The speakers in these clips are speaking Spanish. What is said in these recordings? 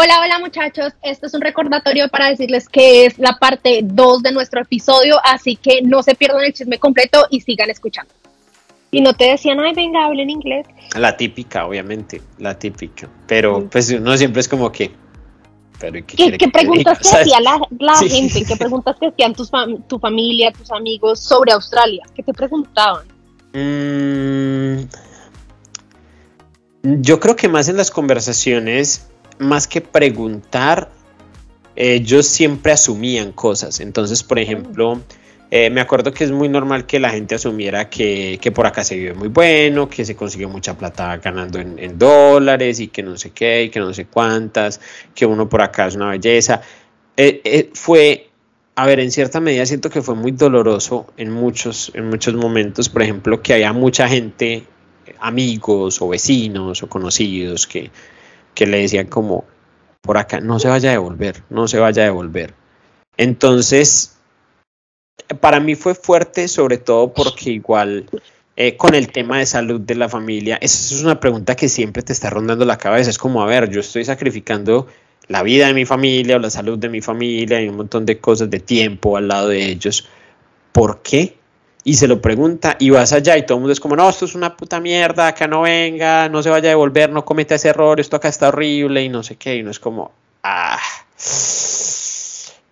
Hola, hola muchachos, esto es un recordatorio para decirles que es la parte 2 de nuestro episodio, así que no se pierdan el chisme completo y sigan escuchando. Y no te decían, ay, venga, hablen inglés. La típica, obviamente, la típica. Pero pues no siempre es como que... Pero, ¿Qué, preguntas te hacía la, gente? ¿Qué preguntas te hacían tus tu familia, tus amigos sobre Australia? ¿Qué te preguntaban? Mm, yo creo que más en las conversaciones más que preguntar, ellos siempre asumían cosas. Entonces, por ejemplo, eh, me acuerdo que es muy normal que la gente asumiera que, por acá se vive muy bueno, que se consigue mucha plata ganando en, dólares y que no sé qué, y que no sé cuántas, que uno por acá es una belleza. Eh, eh, fue, a ver, en cierta medida siento que fue muy doloroso en muchos, en muchos momentos, por ejemplo, que había mucha gente, amigos o vecinos o conocidos que que le decían como, por acá, no se vaya a devolver, no se vaya a devolver. Entonces, para mí fue fuerte, sobre todo porque igual eh, con el tema de salud de la familia, esa es una pregunta que siempre te está rondando la cabeza. Es como, a ver, yo estoy sacrificando la vida de mi familia o la salud de mi familia y un montón de cosas de tiempo al lado de ellos. ¿Por qué? Y se lo pregunta y vas allá y todo el mundo es como, no, esto es una puta mierda, acá no venga, no se vaya a devolver, no cometa ese error, esto acá está horrible y no sé qué, y no es como, ah,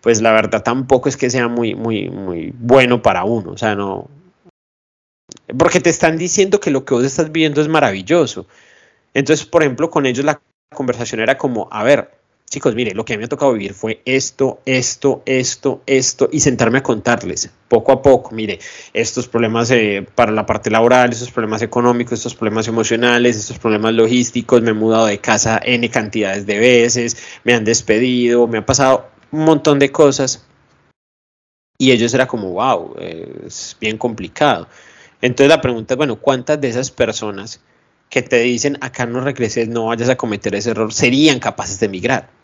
pues la verdad tampoco es que sea muy, muy, muy bueno para uno, o sea, no, porque te están diciendo que lo que vos estás viviendo es maravilloso. Entonces, por ejemplo, con ellos la conversación era como, a ver, chicos, mire, lo que a mí me ha tocado vivir fue esto, esto, esto, esto, y sentarme a contarles poco a poco, mire, estos problemas eh, para la parte laboral, estos problemas económicos, estos problemas emocionales, estos problemas logísticos, me he mudado de casa N cantidades de veces, me han despedido, me ha pasado un montón de cosas. Y ellos era como, wow, es bien complicado. Entonces la pregunta es, bueno, ¿cuántas de esas personas que te dicen acá no regreses, no vayas a cometer ese error, serían capaces de emigrar?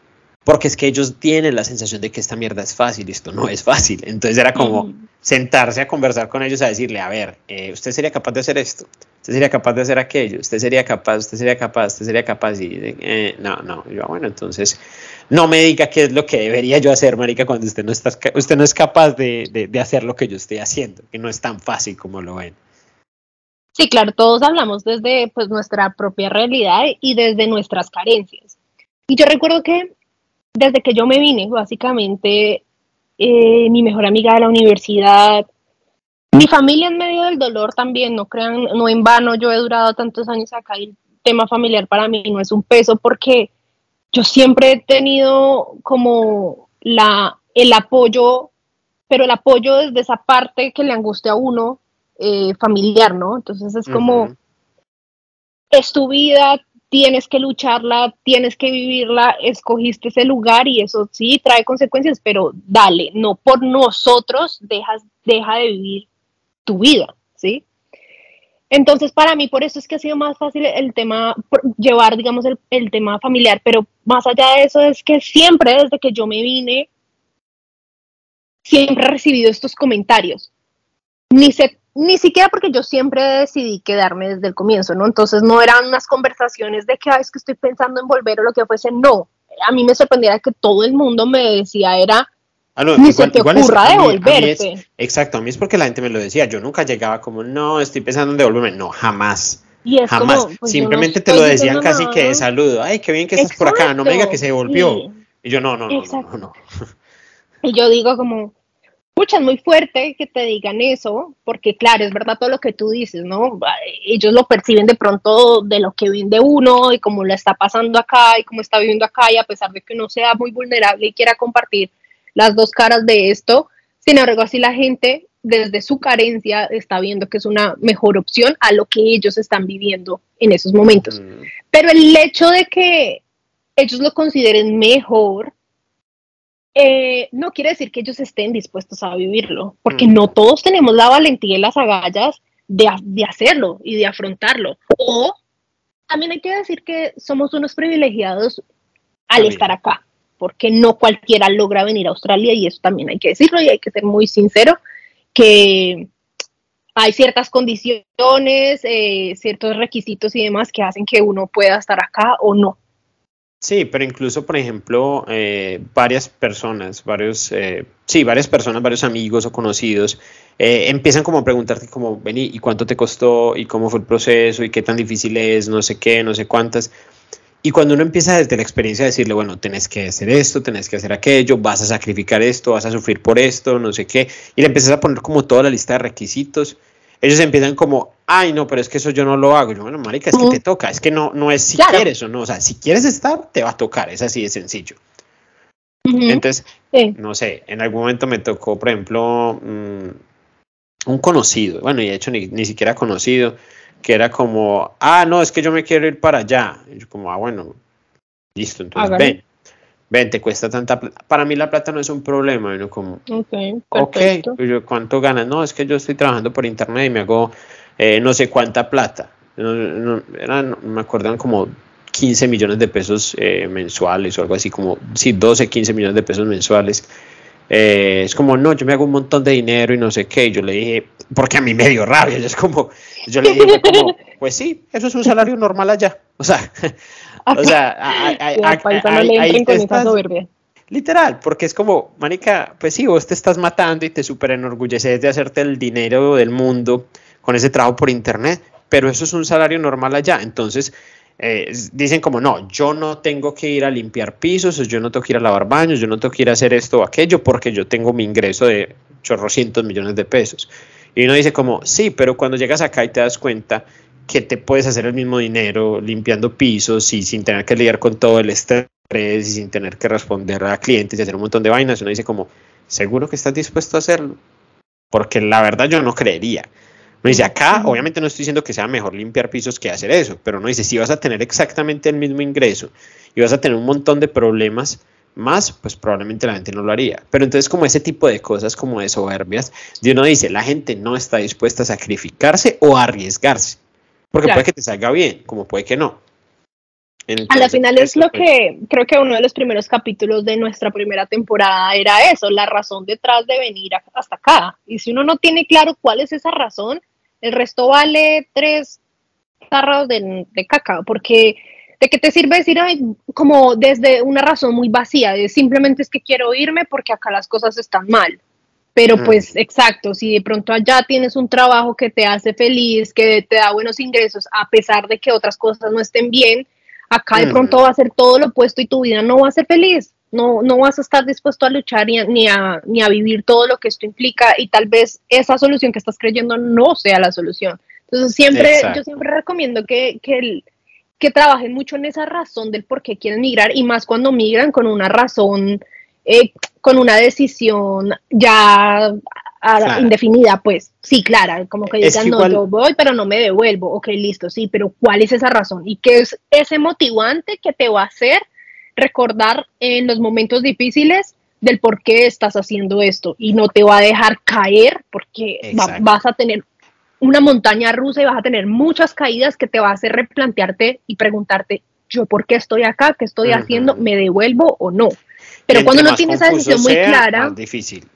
Porque es que ellos tienen la sensación de que esta mierda es fácil y esto no es fácil. Entonces era como sentarse a conversar con ellos, a decirle, a ver, eh, usted sería capaz de hacer esto, usted sería capaz de hacer aquello, usted sería capaz, usted sería capaz, usted sería capaz. Y eh, no, no, yo, bueno, entonces no me diga qué es lo que debería yo hacer, Marica, cuando usted no, está, usted no es capaz de, de, de hacer lo que yo estoy haciendo, que no es tan fácil como lo ven. Sí, claro, todos hablamos desde pues, nuestra propia realidad y desde nuestras carencias. Y yo recuerdo que desde que yo me vine, básicamente, eh, mi mejor amiga de la universidad, mi familia en medio del dolor también, no crean, no en vano, yo he durado tantos años acá y el tema familiar para mí no es un peso porque yo siempre he tenido como la, el apoyo, pero el apoyo desde esa parte que le angustia a uno eh, familiar, ¿no? Entonces es como, es tu vida, tienes que lucharla, tienes que vivirla, escogiste ese lugar y eso sí trae consecuencias, pero dale, no por nosotros dejas, deja de vivir tu vida, ¿sí? Entonces, para mí, por eso es que ha sido más fácil el tema, llevar, digamos, el, el tema familiar, pero más allá de eso es que siempre, desde que yo me vine, siempre he recibido estos comentarios. Ni se ni siquiera porque yo siempre decidí quedarme desde el comienzo, ¿no? Entonces no eran unas conversaciones de que, es que estoy pensando en volver o lo que fuese, no. A mí me sorprendía que todo el mundo me decía era, ah, ni se te ocurra devolverte. exacto, a mí es porque la gente me lo decía, yo nunca llegaba como, no, estoy pensando en devolverme, no, jamás. jamás, pues, simplemente te lo decían casi que de saludo, ay, qué bien que estás por acá, no me diga que se devolvió. Y yo, no, no, no, no, no. Y yo digo como, Pucha, es muy fuerte que te digan eso, porque claro, es verdad todo lo que tú dices, ¿no? Ellos lo perciben de pronto de lo que ven de uno y cómo lo está pasando acá y cómo está viviendo acá y a pesar de que uno sea muy vulnerable y quiera compartir las dos caras de esto, sin embargo, así la gente desde su carencia está viendo que es una mejor opción a lo que ellos están viviendo en esos momentos. Mm. Pero el hecho de que ellos lo consideren mejor eh, no quiere decir que ellos estén dispuestos a vivirlo, porque no todos tenemos la valentía y las agallas de, de, hacerlo y de afrontarlo. O también hay que decir que somos unos privilegiados al estar acá, porque no cualquiera logra venir a Australia y eso también hay que decirlo y hay que ser muy sincero, que hay ciertas condiciones, eh, ciertos requisitos y demás que hacen que uno pueda estar acá o no. Sí, pero incluso, por ejemplo, eh, varias personas, varios, eh, sí, varias personas, varios amigos o conocidos, eh, empiezan como a preguntarte como, vení, ¿y cuánto te costó? ¿Y cómo fue el proceso? ¿Y qué tan difícil es? No sé qué, no sé cuántas. Y cuando uno empieza desde la experiencia a decirle, bueno, tenés que hacer esto, tenés que hacer aquello, vas a sacrificar esto, vas a sufrir por esto, no sé qué, y le empiezas a poner como toda la lista de requisitos, ellos empiezan como, ay, no, pero es que eso yo no lo hago. Y yo, bueno, marica, es que te toca, es que no, no es si quieres o no, o sea, si quieres estar, te va a tocar, es así de sencillo. Entonces, no sé, en algún momento me tocó, por ejemplo, mm, un conocido, bueno, y de hecho ni, ni, siquiera conocido, que era como, ah, no, es que yo me quiero ir para allá. Y yo como, ah, bueno, listo, entonces ven ven, te cuesta tanta plata. Para mí la plata no es un problema, ¿no? Como, ok, yo, ¿cuánto ganas? No, es que yo estoy trabajando por internet y me hago eh, no sé cuánta plata. No, eran, me acuerdan como 15 millones de pesos eh, mensuales o algo así, como, sí, 12, 15 millones de pesos mensuales. Eh, es como, no, yo me hago un montón de dinero y no sé qué. yo le dije, porque a mí me dio rabia. Yo, es como, yo le dije, como, pues sí, eso es un salario normal allá. O sea, o sea, ahí te estás, Literal, porque es como, manica, pues sí, vos te estás matando y te súper enorgulleces de hacerte el dinero del mundo con ese trabajo por internet, pero eso es un salario normal allá. Entonces, eh, dicen como, no, yo no tengo que ir a limpiar pisos, yo no tengo que ir a lavar baños, yo no tengo que ir a hacer esto o aquello porque yo tengo mi ingreso de chorrocientos millones de pesos. Y uno dice como, sí, pero cuando llegas acá y te das cuenta que te puedes hacer el mismo dinero limpiando pisos y sin tener que lidiar con todo el estrés y sin tener que responder a clientes y hacer un montón de vainas. Uno dice como, ¿seguro que estás dispuesto a hacerlo? Porque la verdad yo no creería. Uno dice, acá obviamente no estoy diciendo que sea mejor limpiar pisos que hacer eso, pero no dice, si vas a tener exactamente el mismo ingreso y vas a tener un montón de problemas más, pues probablemente la gente no lo haría. Pero entonces como ese tipo de cosas como de soberbias, de uno dice, la gente no está dispuesta a sacrificarse o a arriesgarse. Porque puede que te salga bien, como puede que no. a la final es lo que creo que uno de los primeros capítulos de nuestra primera temporada era eso, la razón detrás de venir hasta acá. Y si uno no tiene claro cuál es esa razón, el resto vale tres tarros de, de caca, porque ¿de qué te sirve decir como desde una razón muy vacía, de simplemente es que quiero irme porque acá las cosas están mal? Pero mm. pues exacto, si de pronto allá tienes un trabajo que te hace feliz, que te da buenos ingresos, a pesar de que otras cosas no estén bien, acá de pronto mm. va a ser todo lo opuesto y tu vida no va a ser feliz. No, no vas a estar dispuesto a luchar ni a, ni, a, ni a vivir todo lo que esto implica y tal vez esa solución que estás creyendo no sea la solución. Entonces siempre, yo siempre recomiendo que, que, que trabajen mucho en esa razón del por qué quieren migrar y más cuando migran con una razón eh, con una decisión ya indefinida, pues sí, clara, como que digan, no, yo voy, pero no me devuelvo, ok, listo, sí, pero ¿cuál es esa razón? ¿Y qué es ese motivante que te va a hacer recordar en los momentos difíciles del por qué estás haciendo esto y no te va a dejar caer porque vas a tener una montaña rusa y vas a tener muchas caídas que te va a hacer replantearte y preguntarte, yo por qué estoy acá, qué estoy haciendo, me devuelvo o no. Pero cuando uno tiene esa decisión muy clara. difícil.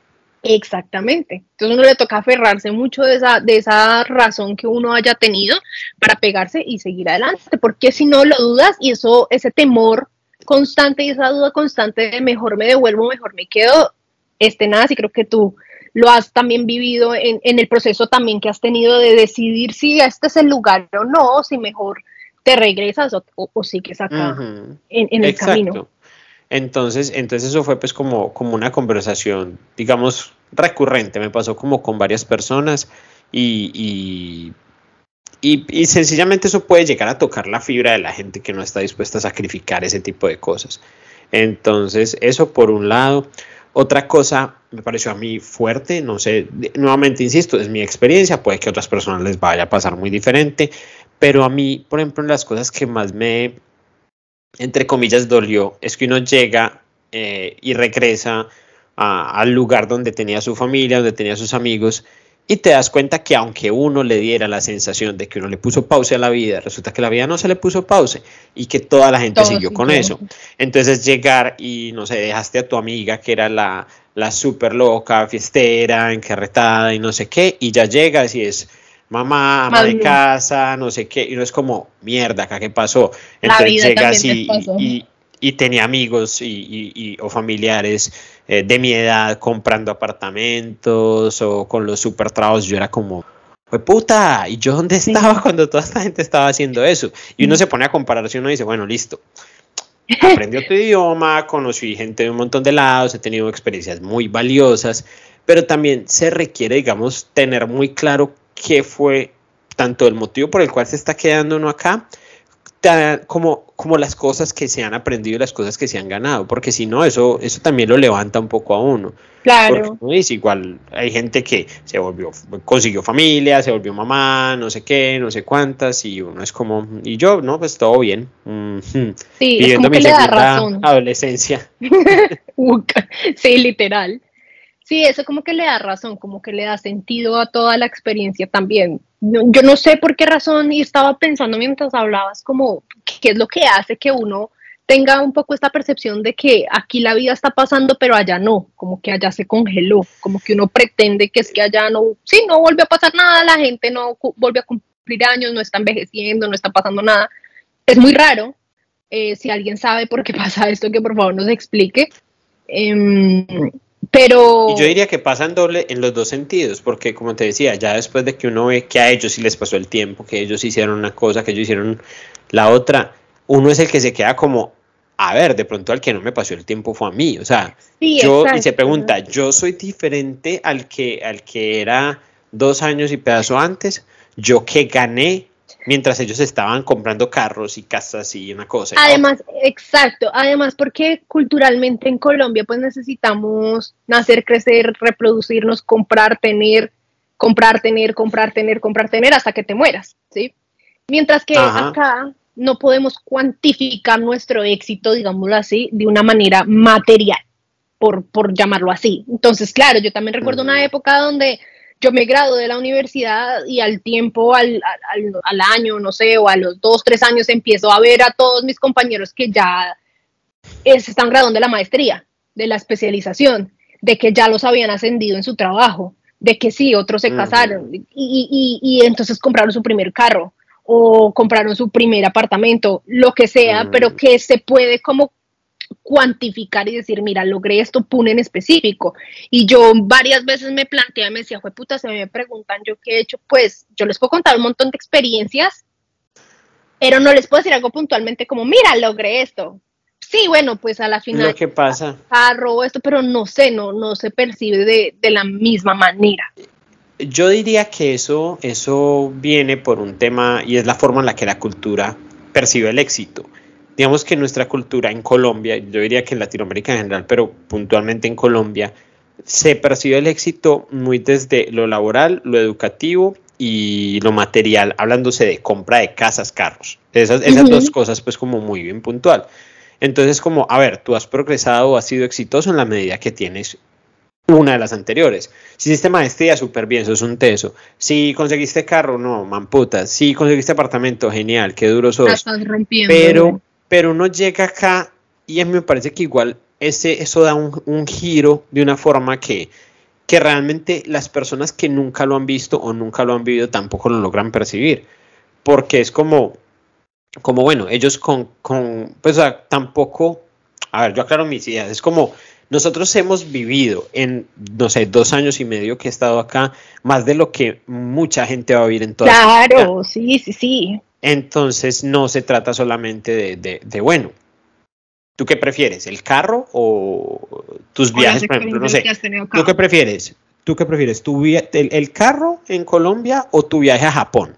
Exactamente. Entonces uno le toca aferrarse mucho de esa, de esa razón que uno haya tenido para pegarse y seguir adelante, porque si no lo dudas y eso, ese temor constante y esa duda constante de mejor me devuelvo, mejor me quedo, este nada, sí creo que tú lo has también vivido en, en el proceso también que has tenido de decidir si este es el lugar o no, si mejor te regresas o, o, sigues acá en, el camino. Entonces, entonces eso fue pues como, como una conversación, digamos, recurrente, me pasó como con varias personas y, y, sencillamente eso puede llegar a tocar la fibra de la gente que no está dispuesta a sacrificar ese tipo de cosas. Entonces, eso por un lado. Otra cosa me pareció a mí fuerte, no sé, nuevamente insisto, es mi experiencia, puede que a otras personas les vaya a pasar muy diferente, pero a mí, por ejemplo, las cosas que más me, entre comillas, dolió, es que uno llega eh, y regresa al lugar donde tenía su familia, donde tenía sus amigos, y te das cuenta que aunque uno le diera la sensación de que uno le puso pausa a la vida, resulta que la vida no se le puso pausa y que toda la gente siguió con eso. Entonces llegar y, no sé, dejaste a tu amiga que era la, la súper loca, fiestera, encarretada y no sé qué, y ya llegas y es mamá, ama de casa, no sé qué, y no es como, mierda, acá qué pasó. Entonces llegas y, y tenía amigos y, o familiares eh, de mi edad comprando apartamentos o con los super trabajos, yo era como, fue puta, ¿y yo dónde estaba cuando toda esta gente estaba haciendo eso? Y uno se pone a comparar y uno dice, bueno, listo, aprendí otro idioma, conocí gente de un montón de lados, he tenido experiencias muy valiosas, pero también se requiere, digamos, tener muy claro qué fue tanto el motivo por el cual se está quedando uno acá, como, como las cosas que se han aprendido y las cosas que se han ganado, porque si no, eso, eso también lo levanta un poco a uno. Claro. Es igual, hay gente que se volvió, consiguió familia, se volvió mamá, no sé qué, no sé cuántas, y uno es como, y yo, no, pues todo bien. Sí, Viviendo mi razón. adolescencia. sí, literal. Sí, eso como que le da razón, como que le da sentido a toda la experiencia también. Yo no sé por qué razón y estaba pensando mientras hablabas como qué es lo que hace que uno tenga un poco esta percepción de que aquí la vida está pasando, pero allá no, como que allá se congeló, como que uno pretende que es que allá no, sí, no vuelve a pasar nada, la gente no vuelve a cumplir años, no está envejeciendo, no está pasando nada. Es muy raro. Eh, si alguien sabe por qué pasa esto, que por favor nos explique. Eh, pero... Y yo diría que pasan doble en los dos sentidos, porque como te decía, ya después de que uno ve que a ellos sí les pasó el tiempo, que ellos hicieron una cosa, que ellos hicieron la otra, uno es el que se queda como, a ver, de pronto al que no me pasó el tiempo fue a mí, o sea, yo, y se pregunta, ¿yo soy diferente al que, al que era dos años y pedazo antes? ¿Yo que gané mientras ellos estaban comprando carros y casas y una cosa. Además, exacto, además porque culturalmente en Colombia pues necesitamos nacer, crecer, reproducirnos, comprar, tener, comprar, tener, comprar, tener, comprar, tener hasta que te mueras, ¿sí? Mientras que acá no podemos cuantificar nuestro éxito, digámoslo así, de una manera material, por, por llamarlo así. Entonces, claro, yo también recuerdo una época donde yo me gradué de la universidad y al tiempo, al, año, no sé, o a los dos, tres años empiezo a ver a todos mis compañeros que ya se están graduando de la maestría, de la especialización, de que ya los habían ascendido en su trabajo, de que sí, otros se casaron y, y, y, entonces compraron su primer carro o compraron su primer apartamento, lo que sea, pero que se puede como cuantificar y decir, mira, logré esto, pun en específico. Y yo varias veces me planteé, me decía, fue puta, se me preguntan yo qué he hecho, pues yo les puedo contar un montón de experiencias, pero no les puedo decir algo puntualmente como, mira, logré esto. Sí, bueno, pues a la final. Lo que pasa. Carro, esto, pero no sé, no, no se percibe de, de la misma manera. Yo diría que eso, eso viene por un tema y es la forma en la que la cultura percibe el éxito digamos que nuestra cultura en Colombia, yo diría que en Latinoamérica en general, pero puntualmente en Colombia, se percibe el éxito muy desde lo laboral, lo educativo y lo material, hablándose de compra de casas, carros. Esas, esas dos cosas, pues como muy bien puntual. Entonces, como, a ver, tú has progresado o has sido exitoso en la medida que tienes una de las anteriores. Si hiciste maestría, súper bien, eso es un teso. Si conseguiste carro, no, mamputa. Si conseguiste apartamento, genial, qué duro sos. estás rompiendo. Pero pero uno llega acá y a mí me parece que igual ese, eso da un, giro de una forma que, que realmente las personas que nunca lo han visto o nunca lo han vivido tampoco lo logran percibir. Porque es como, como bueno, ellos con, con pues tampoco, a ver, yo aclaro mis ideas, es como nosotros hemos vivido en, no sé, dos años y medio que he estado acá, más de lo que mucha gente va a vivir en toda Claro, sí, sí, sí. Entonces no se trata solamente de, bueno, ¿tú qué prefieres? ¿El carro o tus viajes, por ejemplo? No sé. ¿Tú qué prefieres? ¿Tú qué prefieres? ¿Tu el, ¿El carro en Colombia o tu viaje a Japón?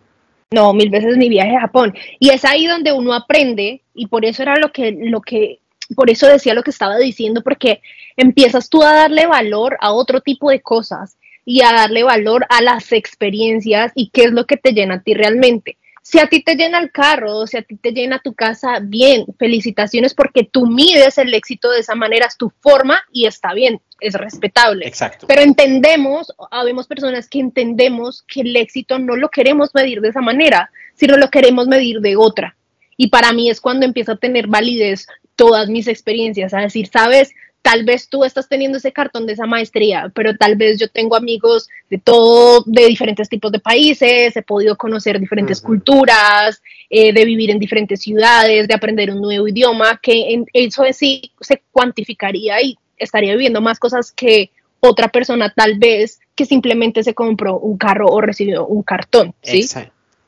No, mil veces mi viaje a Japón. Y es ahí donde uno aprende, y por eso era lo que, lo que, por eso decía lo que estaba diciendo, porque empiezas tú a darle valor a otro tipo de cosas y a darle valor a las experiencias y qué es lo que te llena a ti realmente. Si a ti te llena el carro, si a ti te llena tu casa, bien, felicitaciones porque tú mides el éxito de esa manera, es tu forma y está bien, es respetable. Exacto. Pero entendemos, habemos personas que entendemos que el éxito no lo queremos medir de esa manera, sino lo queremos medir de otra. Y para mí es cuando empiezo a tener validez todas mis experiencias, a decir, sabes, tal vez tú estás teniendo ese cartón de esa maestría, pero tal vez yo tengo amigos de todo, de diferentes tipos de países, he podido conocer diferentes culturas, eh, de vivir en diferentes ciudades, de aprender un nuevo idioma, que en, eso sí se cuantificaría y estaría viviendo más cosas que otra persona tal vez que simplemente se compró un carro o recibió un cartón, ¿sí?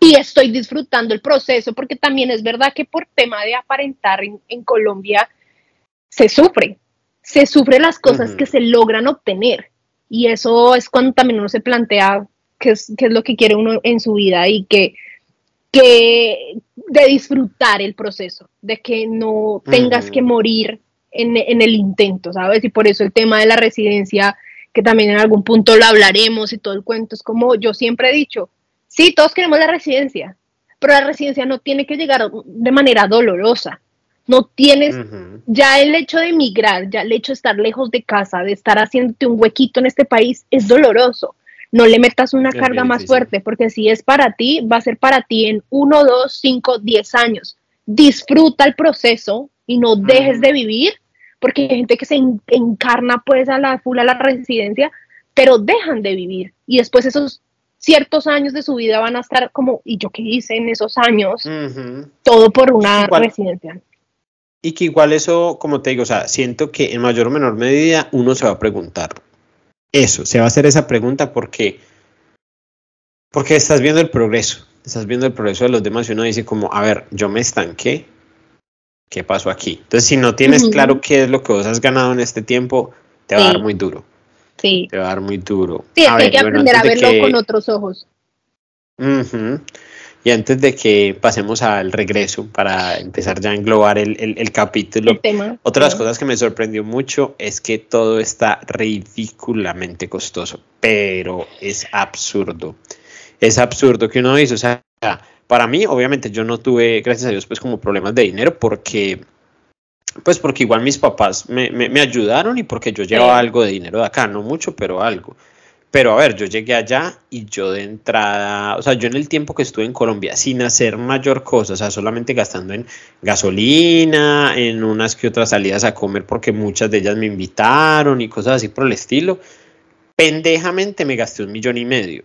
Y estoy disfrutando el proceso porque también es verdad que por tema de aparentar en, en Colombia se sufre, se sufre las cosas que se logran obtener. Y eso es cuando también uno se plantea qué es, qué es lo que quiere uno en su vida y que, que de disfrutar el proceso, de que no tengas que morir en, en, el intento, ¿sabes? Y por eso el tema de la residencia, que también en algún punto lo hablaremos y todo el cuento, es como yo siempre he dicho, sí, todos queremos la residencia, pero la residencia no tiene que llegar de manera dolorosa. No tienes ya el hecho de emigrar, ya el hecho de estar lejos de casa, de estar haciéndote un huequito en este país, es doloroso. No le metas una carga más fuerte, porque si es para ti, va a ser para ti en uno, dos, cinco, diez años. Disfruta el proceso y no dejes de vivir, porque hay gente que se encarna pues a la full a la residencia, pero dejan de vivir y después esos ciertos años de su vida van a estar como, ¿y yo qué hice en esos años? Todo por una residencia. Y que igual eso, como te digo, o sea, siento que en mayor o menor medida uno se va a preguntar eso, se va a hacer esa pregunta porque, porque estás viendo el progreso, estás viendo el progreso de los demás y uno dice como, a ver, yo me estanqué, ¿qué pasó aquí? Entonces, si no tienes claro qué es lo que vos has ganado en este tiempo, te va a dar muy duro. Sí. Te va a dar muy duro. Sí, hay que aprender a verlo con otros ojos. Y antes de que pasemos al regreso para empezar ya a englobar el, el, capítulo, otra de las cosas que me sorprendió mucho es que todo está ridículamente costoso, pero es absurdo. Es absurdo que uno dice, o sea, para mí, obviamente, yo no tuve, gracias a Dios, pues como problemas de dinero porque pues porque igual mis papás me, me, me ayudaron y porque yo llevaba algo de dinero de acá, no mucho, pero algo. Pero a ver, yo llegué allá y yo de entrada, o sea, yo en el tiempo que estuve en Colombia sin hacer mayor cosa, o sea, solamente gastando en gasolina, en unas que otras salidas a comer porque muchas de ellas me invitaron y cosas así por el estilo, pendejamente me gasté un millón y medio,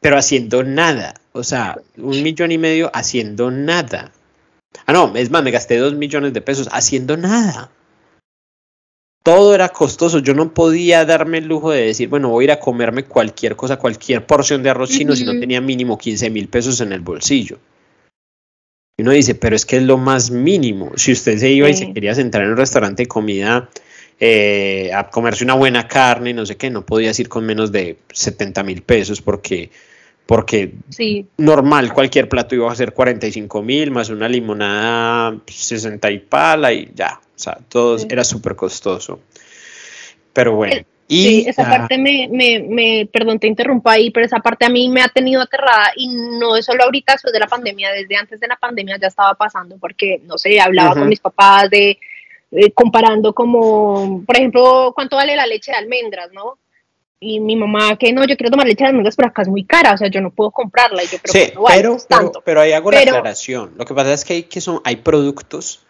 pero haciendo nada, o sea, un millón y medio haciendo nada. Ah, no, es más, me gasté dos millones de pesos haciendo nada todo era costoso. Yo no podía darme el lujo de decir, bueno, voy a ir a comerme cualquier cosa, cualquier porción de arroz chino si no tenía mínimo 15 mil pesos en el bolsillo. Y uno dice, pero es que es lo más mínimo. Si usted se iba y se quería sentar en un restaurante de comida eh, a comerse una buena carne, no sé qué, no podía ir con menos de 70 mil pesos porque, porque normal cualquier plato iba a ser 45 mil más una limonada 60 y pala y ya. O sea, todo era súper costoso. Pero bueno. Eh, y, sí, esa parte me, me, me, perdón, te interrumpo ahí, pero esa parte a mí me ha tenido aterrada y no es solo ahorita después de la pandemia, desde antes de la pandemia ya estaba pasando porque, no sé, hablaba con mis papás de, comparando como, por ejemplo, cuánto vale la leche de almendras, ¿no? Y mi mamá que no, yo quiero tomar leche de almendras, pero acá es muy cara, o sea, yo no puedo comprarla. Y yo, pero, sí, pero, pero, pero, ahí hago la aclaración. Lo que pasa es que hay, que son, hay productos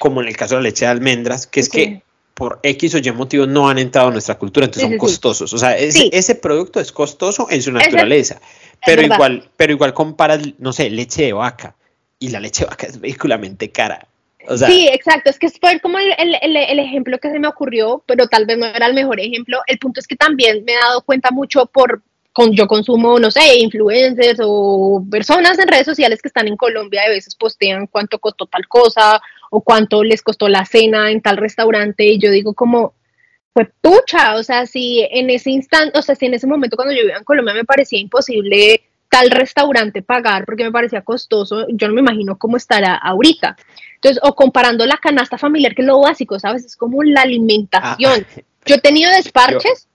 como en el caso de la leche de almendras, que es que por X o Y motivos no han entrado a nuestra cultura, entonces son costosos. O sea, ese, producto es costoso en su naturaleza, pero igual, pero igual comparas, no sé, leche de vaca, y la leche de vaca es vehiculamente cara. Sí, exacto, es que fue como el, el, ejemplo que se me ocurrió, pero tal vez no era el mejor ejemplo. El punto es que también me he dado cuenta mucho por, con, yo consumo, no sé, influencers o personas en redes sociales que están en Colombia, a veces postean cuánto costó tal cosa o cuánto les costó la cena en tal restaurante y yo digo como, pues pucha, o sea, si en ese instante, o sea, si en ese momento cuando yo vivía en Colombia me parecía imposible tal restaurante pagar porque me parecía costoso, yo no me imagino cómo estará ahorita. Entonces, o comparando la canasta familiar, que es lo básico, ¿sabes? Es como la alimentación. Ah, yo he tenido desparches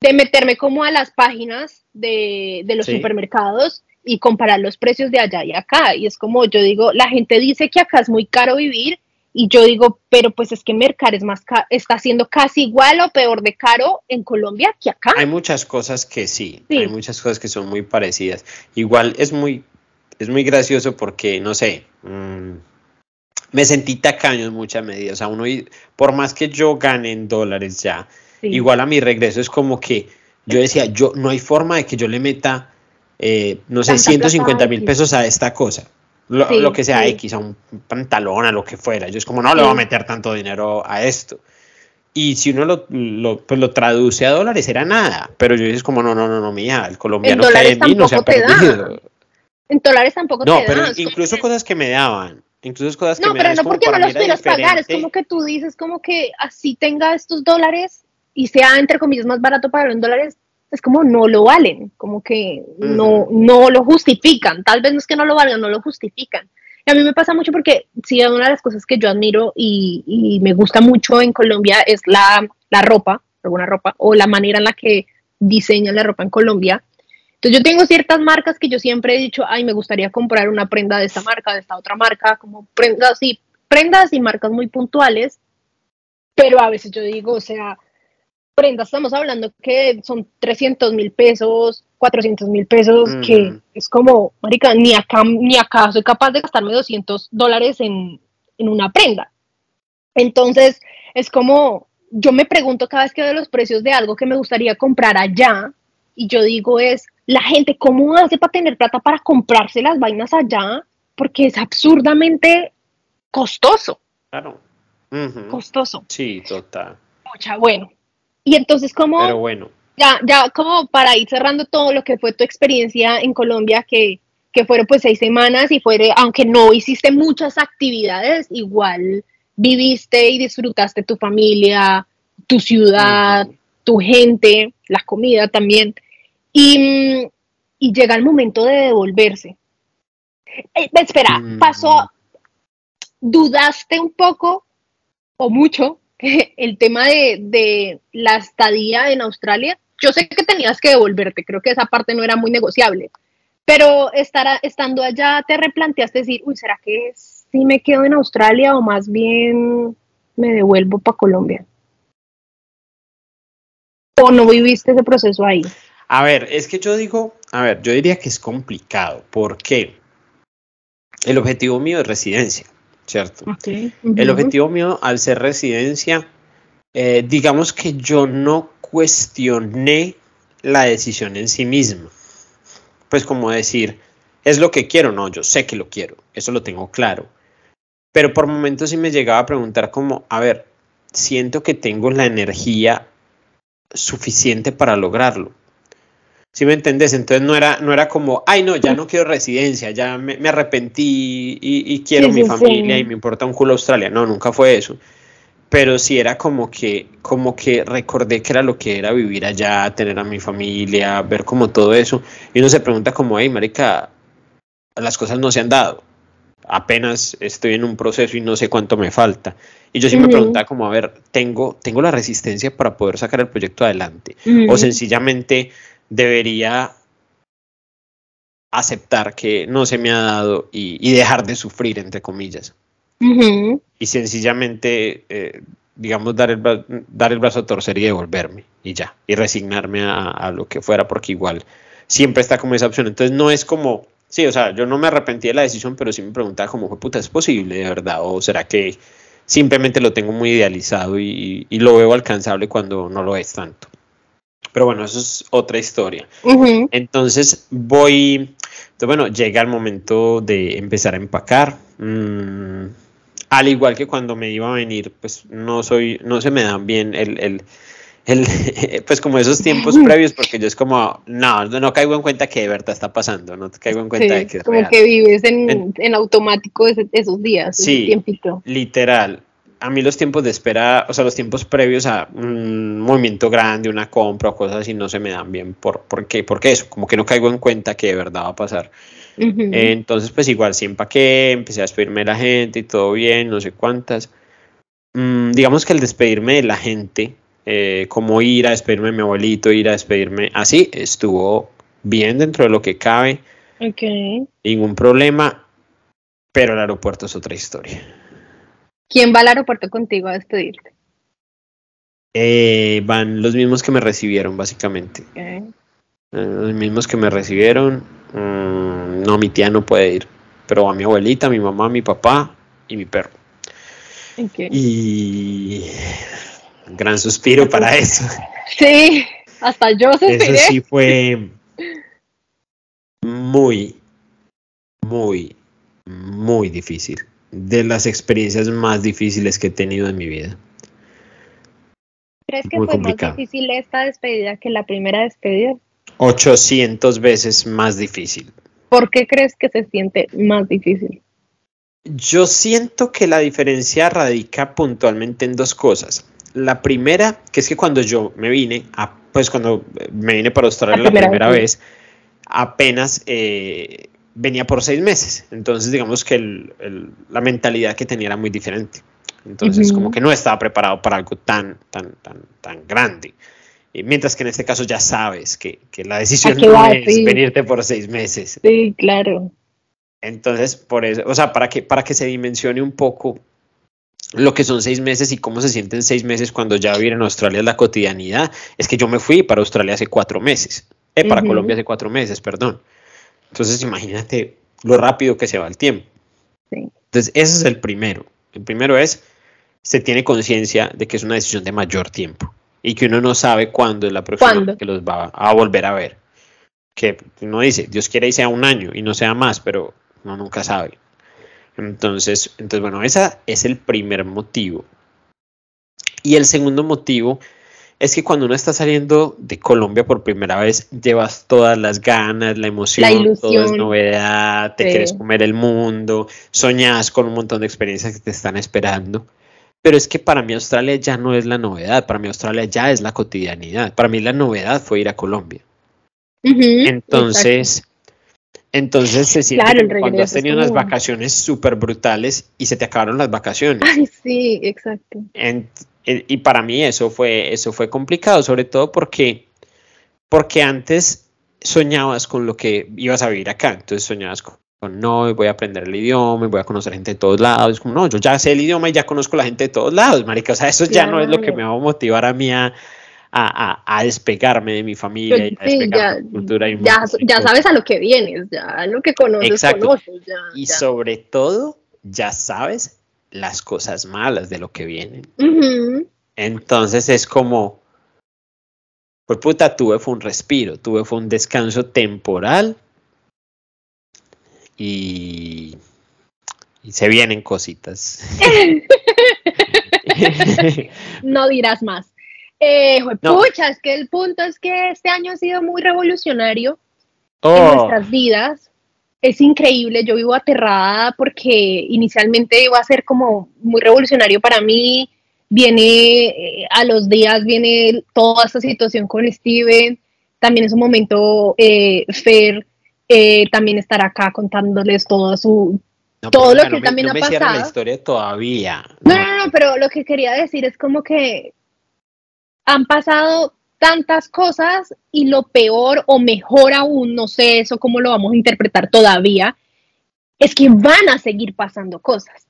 de meterme como a las páginas de, los supermercados y comparar los precios de allá y acá. Y es como yo digo, la gente dice que acá es muy caro vivir y yo digo, pero pues es que Mercar es más está siendo casi igual o peor de caro en Colombia que acá. Hay muchas cosas que sí, hay muchas cosas que son muy parecidas. Igual es muy, es muy gracioso porque, no sé, mm, me sentí tacaño en muchas medidas. O sea, uno, por más que yo gane en dólares ya, igual a mi regreso es como que yo decía, yo no hay forma de que yo le meta, eh, no sé, 150 mil pesos a esta cosa. Lo, que sea X, a un pantalón, a lo que fuera. Yo es como, no le voy a meter tanto dinero a esto. Y si uno lo, lo, pues lo traduce a dólares, era nada. Pero yo es como, no, no, no, no, mía, el colombiano que en mí no se ha perdido. En dólares tampoco no, te pero incluso cosas que me daban. Incluso cosas que no, me pero no porque no los quieras pagar. Es como que tú dices, como que así tenga estos dólares y sea, entre comillas, más barato pagarlo en dólares, es como no lo valen, como que no, no lo justifican, tal vez no es que no lo valgan, no lo justifican. Y a mí me pasa mucho porque sí, una de las cosas que yo admiro y, y me gusta mucho en Colombia es la, la, ropa, alguna ropa, o la manera en la que diseñan la ropa en Colombia. Entonces yo tengo ciertas marcas que yo siempre he dicho, ay, me gustaría comprar una prenda de esta marca, de esta otra marca, como prendas, sí, prendas y marcas muy puntuales, pero a veces yo digo, o sea, prendas, estamos hablando que son 300 mil pesos, 400 mil pesos, que es como, marica, ni acá, ni acá soy capaz de gastarme 200 dólares en, en una prenda. Entonces, es como, yo me pregunto cada vez que veo los precios de algo que me gustaría comprar allá, y yo digo es, la gente, ¿cómo hace para tener plata para comprarse las vainas allá? Porque es absurdamente costoso. Claro. Costoso. Sí, total. Mucha, bueno, y entonces, como... Pero bueno. Ya, ya como para ir cerrando todo lo que fue tu experiencia en Colombia, que, que fueron pues seis semanas y fue, aunque no hiciste muchas actividades, igual viviste y disfrutaste tu familia, tu ciudad, tu gente, la comida también. Y, y, llega el momento de devolverse. Eh, espera, mm. pasó, dudaste un poco o mucho el tema de, la estadía en Australia, yo sé que tenías que devolverte, creo que esa parte no era muy negociable, pero estar, estando allá te replanteaste decir, uy, ¿será que sí me quedo en Australia o más bien me devuelvo para Colombia? ¿O no viviste ese proceso ahí? A ver, es que yo digo, a ver, yo diría que es complicado, porque el objetivo mío es residencia. ¿Cierto? El objetivo mío al ser residencia, eh, digamos que yo no cuestioné la decisión en sí misma. Pues como decir, es lo que quiero, no, yo sé que lo quiero, eso lo tengo claro. Pero por momentos sí me llegaba a preguntar como, a ver, siento que tengo la energía suficiente para lograrlo. ¿Sí me entendés? Entonces no era, no era como, ay no, ya no quiero residencia, ya me, arrepentí y, quiero mi familia y me importa un culo Australia. No, nunca fue eso. Pero sí era como que, como que recordé que era lo que era vivir allá, tener a mi familia, ver como todo eso. Y uno se pregunta como, hey, marica, las cosas no se han dado. Apenas estoy en un proceso y no sé cuánto me falta. Y yo sí me preguntaba como, a ver, ¿tengo, ¿tengo la resistencia para poder sacar el proyecto adelante? O sencillamente debería aceptar que no se me ha dado y, dejar de sufrir, entre comillas. Y sencillamente, eh, digamos, dar el, dar el brazo a torcer y devolverme y ya, y resignarme a, lo que fuera, porque igual siempre está como esa opción. Entonces no es como, sí, o sea, yo no me arrepentí de la decisión, pero sí me preguntaba como, puta, ¿es posible de verdad? ¿O será que simplemente lo tengo muy idealizado y lo veo alcanzable cuando no lo es tanto? Pero bueno, eso es otra historia. Entonces voy, entonces, bueno, llega el momento de empezar a empacar. Mm, al igual que cuando me iba a venir, pues no soy, no se me dan bien el, el, el pues como esos tiempos previos, porque yo es como, no, no caigo en cuenta que de verdad está pasando, no caigo en cuenta de que es como que vives en, en, automático esos días, sí, tiempito. literal a mí los tiempos de espera, o sea, los tiempos previos a un movimiento grande, una compra o cosas así no se me dan bien. ¿Por, por qué? Porque eso, como que no caigo en cuenta que de verdad va a pasar. entonces, pues igual sí empaqué, empecé a despedirme de la gente y todo bien, no sé cuántas. Mm, digamos que el despedirme de la gente, eh, como ir a despedirme de mi abuelito, ir a despedirme así, estuvo bien dentro de lo que cabe. Ok. Ningún problema, pero el aeropuerto es otra historia. ¿Quién va al aeropuerto contigo a despedirte? Eh, van los mismos que me recibieron, básicamente. Eh, los mismos que me recibieron. Mm, no, mi tía no puede ir. Pero a mi abuelita, mi mamá, mi papá y mi perro. Y gran suspiro para eso. Sí, hasta yo suspiré. Eso sí fue muy, muy, muy difícil. De las experiencias más difíciles que he tenido en mi vida. ¿Crees que fue más difícil esta despedida que la primera despedida? 800 veces más difícil. ¿Por qué crees que se siente más difícil? Yo siento que la diferencia radica puntualmente en dos cosas. La primera, que es que cuando yo me vine, a, pues cuando me vine para Australia la primera, vez, apenas eh, venía por seis meses. Entonces, digamos que la mentalidad que tenía era muy diferente. Entonces, como que no estaba preparado para algo tan, tan, tan, tan grande. Y mientras que en este caso ya sabes que, la decisión no es venirte por seis meses. Sí, claro. Entonces, por eso, o sea, para que, para que se dimensione un poco lo que son seis meses y cómo se sienten seis meses cuando ya vivir en Australia es la cotidianidad, es que yo me fui para Australia hace cuatro meses, eh, para Colombia hace cuatro meses, perdón. Entonces, imagínate lo rápido que se va el tiempo. Entonces, ese es el primero. El primero es, se tiene conciencia de que es una decisión de mayor tiempo y que uno no sabe cuándo es la próxima que los va a volver a ver. Que uno dice, Dios quiere y sea un año y no sea más, pero uno nunca sabe. Entonces, entonces, bueno, ese es el primer motivo. Y el segundo motivo es que cuando uno está saliendo de Colombia por primera vez, llevas todas las ganas, la emoción, todo es novedad, te quieres comer el mundo, soñas con un montón de experiencias que te están esperando. Pero es que para mí Australia ya no es la novedad, para mí Australia ya es la cotidianidad. Para mí la novedad fue ir a Colombia. entonces, entonces se siente cuando has tenido unas vacaciones súper brutales y se te acabaron las vacaciones. Ay, sí, exacto y para mí eso fue, eso fue complicado, sobre todo porque, porque antes soñabas con lo que ibas a vivir acá, entonces soñabas con, no, voy a aprender el idioma, voy a conocer gente de todos lados, como no, yo ya sé el idioma y ya conozco la gente de todos lados, marica, o sea, eso ya no es lo que me va a motivar a mí a, a, despegarme de mi familia y a despegarme de mi cultura. Y ya, ya sabes a lo que vienes, ya lo que conoces, conoces. Ya, y sobre todo, ya sabes las cosas malas de lo que vienen. Entonces es como, pues puta, tuve fue un respiro, tuve fue un descanso temporal y, y se vienen cositas. no dirás más. Eh, Pucha, es que el punto es que este año ha sido muy revolucionario en oh. nuestras vidas es increíble, yo vivo aterrada porque inicialmente iba a ser como muy revolucionario para mí, viene eh, a los días, viene toda esta situación con Steven, también es un momento eh, Fer eh, también estar acá contándoles todo su... todo lo que también ha pasado. la historia todavía. no, no, no, pero lo que quería decir es como que han pasado tantas cosas y lo peor o mejor aún, no sé eso cómo lo vamos a interpretar todavía, es que van a seguir pasando cosas.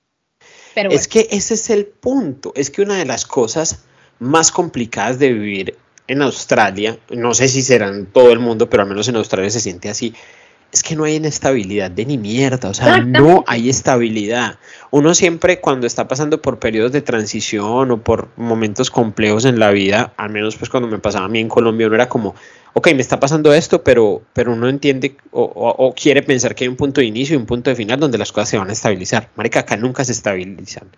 Pero Es que ese es el punto, es que una de las cosas más complicadas de vivir en Australia, no sé si serán todo el mundo, pero al menos en Australia se siente así, es que no hay inestabilidad de ni mierda, o sea, no hay estabilidad. Uno siempre cuando está pasando por periodos de transición o por momentos complejos en la vida, al menos pues cuando me pasaba a mí en Colombia, uno era como, ok, me está pasando esto, pero, pero uno entiende o, o quiere pensar que hay un punto de inicio y un punto de final donde las cosas se van a estabilizar. Marica, acá nunca se estabilizan.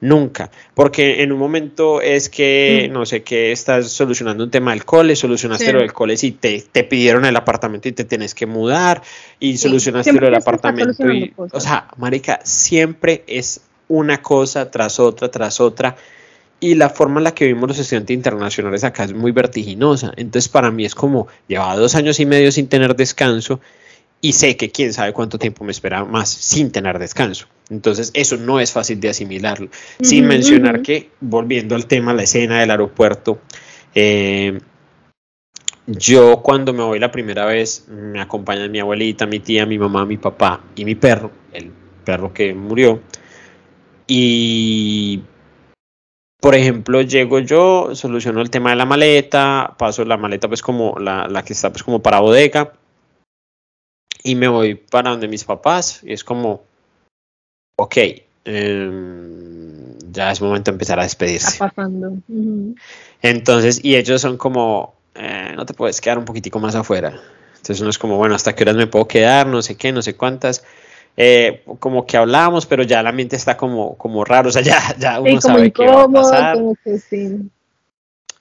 Nunca, porque en un momento es que, mm. no sé, que estás solucionando un tema del cole, solucionaste lo del cole y te, te, pidieron el apartamento y te tienes que mudar y solucionaste lo del apartamento y, o sea, marica, siempre es una cosa tras otra, tras otra y la forma en la que vivimos los estudiantes internacionales acá es muy vertiginosa, entonces para mí es como, llevaba dos años y medio sin tener descanso y sé que quién sabe cuánto tiempo me espera más sin tener descanso. Entonces, eso no es fácil de asimilarlo. Sin mencionar que, volviendo al tema, la escena del aeropuerto, eh, yo cuando me voy la primera vez, me acompañan mi abuelita, mi tía, mi mamá, mi papá y mi perro, el perro que murió. Y, por ejemplo, llego yo, soluciono el tema de la maleta, paso la maleta pues como la, la que está pues como para bodega y me voy para donde mis papás y es como, ok, em, ya es momento de empezar a despedirse. Está pasando. Entonces, y ellos son como, eh, no te puedes quedar un poquitico más afuera. Entonces uno es como, bueno, ¿hasta qué horas me puedo quedar? No sé qué, no sé cuántas. Eh, como que hablamos, pero ya el ambiente está como, como raro, o sea, ya, ya uno Sí, como sabe qué va a incómodo, pasar. como que sí.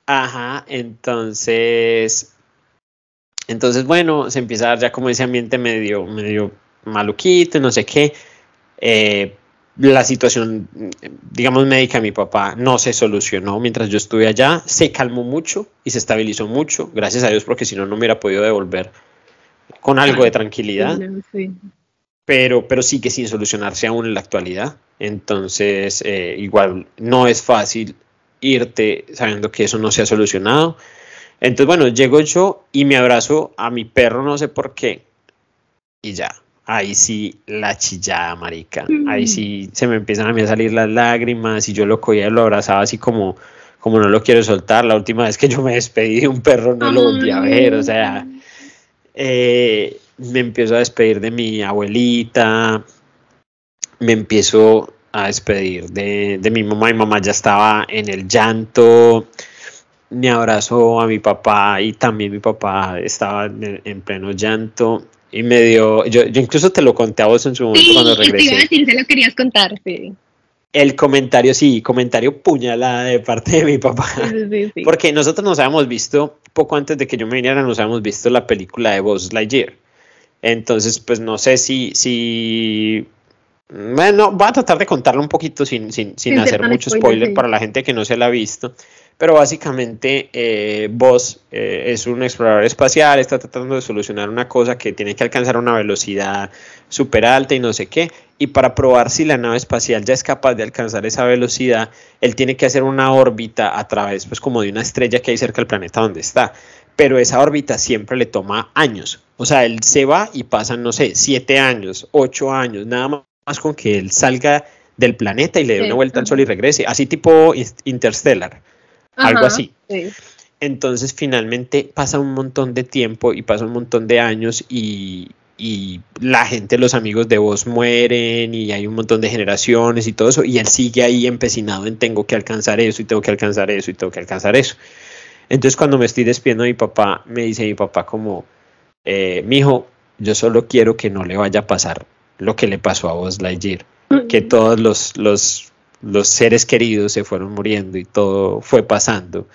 Ajá, entonces, entonces bueno, se empieza a dar ya como ese ambiente medio, medio maluquito, no sé qué. Eh, la situación, digamos, médica de mi papá no se solucionó mientras yo estuve allá, se calmó mucho y se estabilizó mucho, gracias a Dios, porque si no, no me hubiera podido devolver con algo de tranquilidad Sí. pero, pero sigue sin solucionarse aún en la actualidad. Entonces, eh, igual no es fácil irte sabiendo que eso no se ha solucionado. Entonces, bueno, llego yo y me abrazo a mi perro, no sé por qué, y ya. Ahí sí, la chillada, marica. Ahí sí se me empiezan a mí a salir las lágrimas y yo lo cogía y lo abrazaba así como, como no lo quiero soltar. La última vez que yo me despedí de un perro no lo volví a ver, o sea, eh, me empiezo a despedir de mi abuelita, me empiezo a despedir de, de mi mamá, mi mamá ya estaba en el llanto, me abrazó a mi papá y también mi papá estaba en, en pleno llanto y me dio, yo, yo incluso te lo conté a vos en su momento Sí, cuando te iba a regresé. decir, se lo querías contar, sí. El comentario, sí, comentario puñalada de parte de mi papá. Sí, sí, sí. Porque nosotros nos habíamos visto, poco antes de que yo me viniera, nos habíamos visto la película de Buzz Lightyear. Entonces, pues no sé si, si... Bueno, voy a tratar de contarlo un poquito sin, sin, sin hacer mucho spoiler, spoiler sí. para la gente que no se la ha visto. Pero básicamente eh, eh, es un explorador espacial, está tratando de solucionar una cosa que tiene que alcanzar una velocidad súper alta y no sé qué. Y para probar si la nave espacial ya es capaz de alcanzar esa velocidad, él tiene que hacer una órbita a través, pues como de una estrella que hay cerca del planeta donde está. Pero esa órbita siempre le toma años. O sea, él se va y pasan, no sé, siete años, ocho años, nada más con que él salga del planeta y le dé Sí, una vuelta al sol y regrese. Así tipo in- Algo así. sí. Entonces finalmente pasa un montón de tiempo y pasa un montón de años y, y la gente, los amigos de vos mueren y hay un montón de generaciones y todo eso y él sigue ahí empecinado en tengo que alcanzar eso y tengo que alcanzar eso y tengo que alcanzar eso. Entonces cuando me estoy despidiendo de mi papá, me dice mi papá como, eh, mijo, yo solo quiero que no le vaya a pasar lo que le pasó a vos Lightyear, que todos los, los, los seres queridos se fueron muriendo y todo fue pasando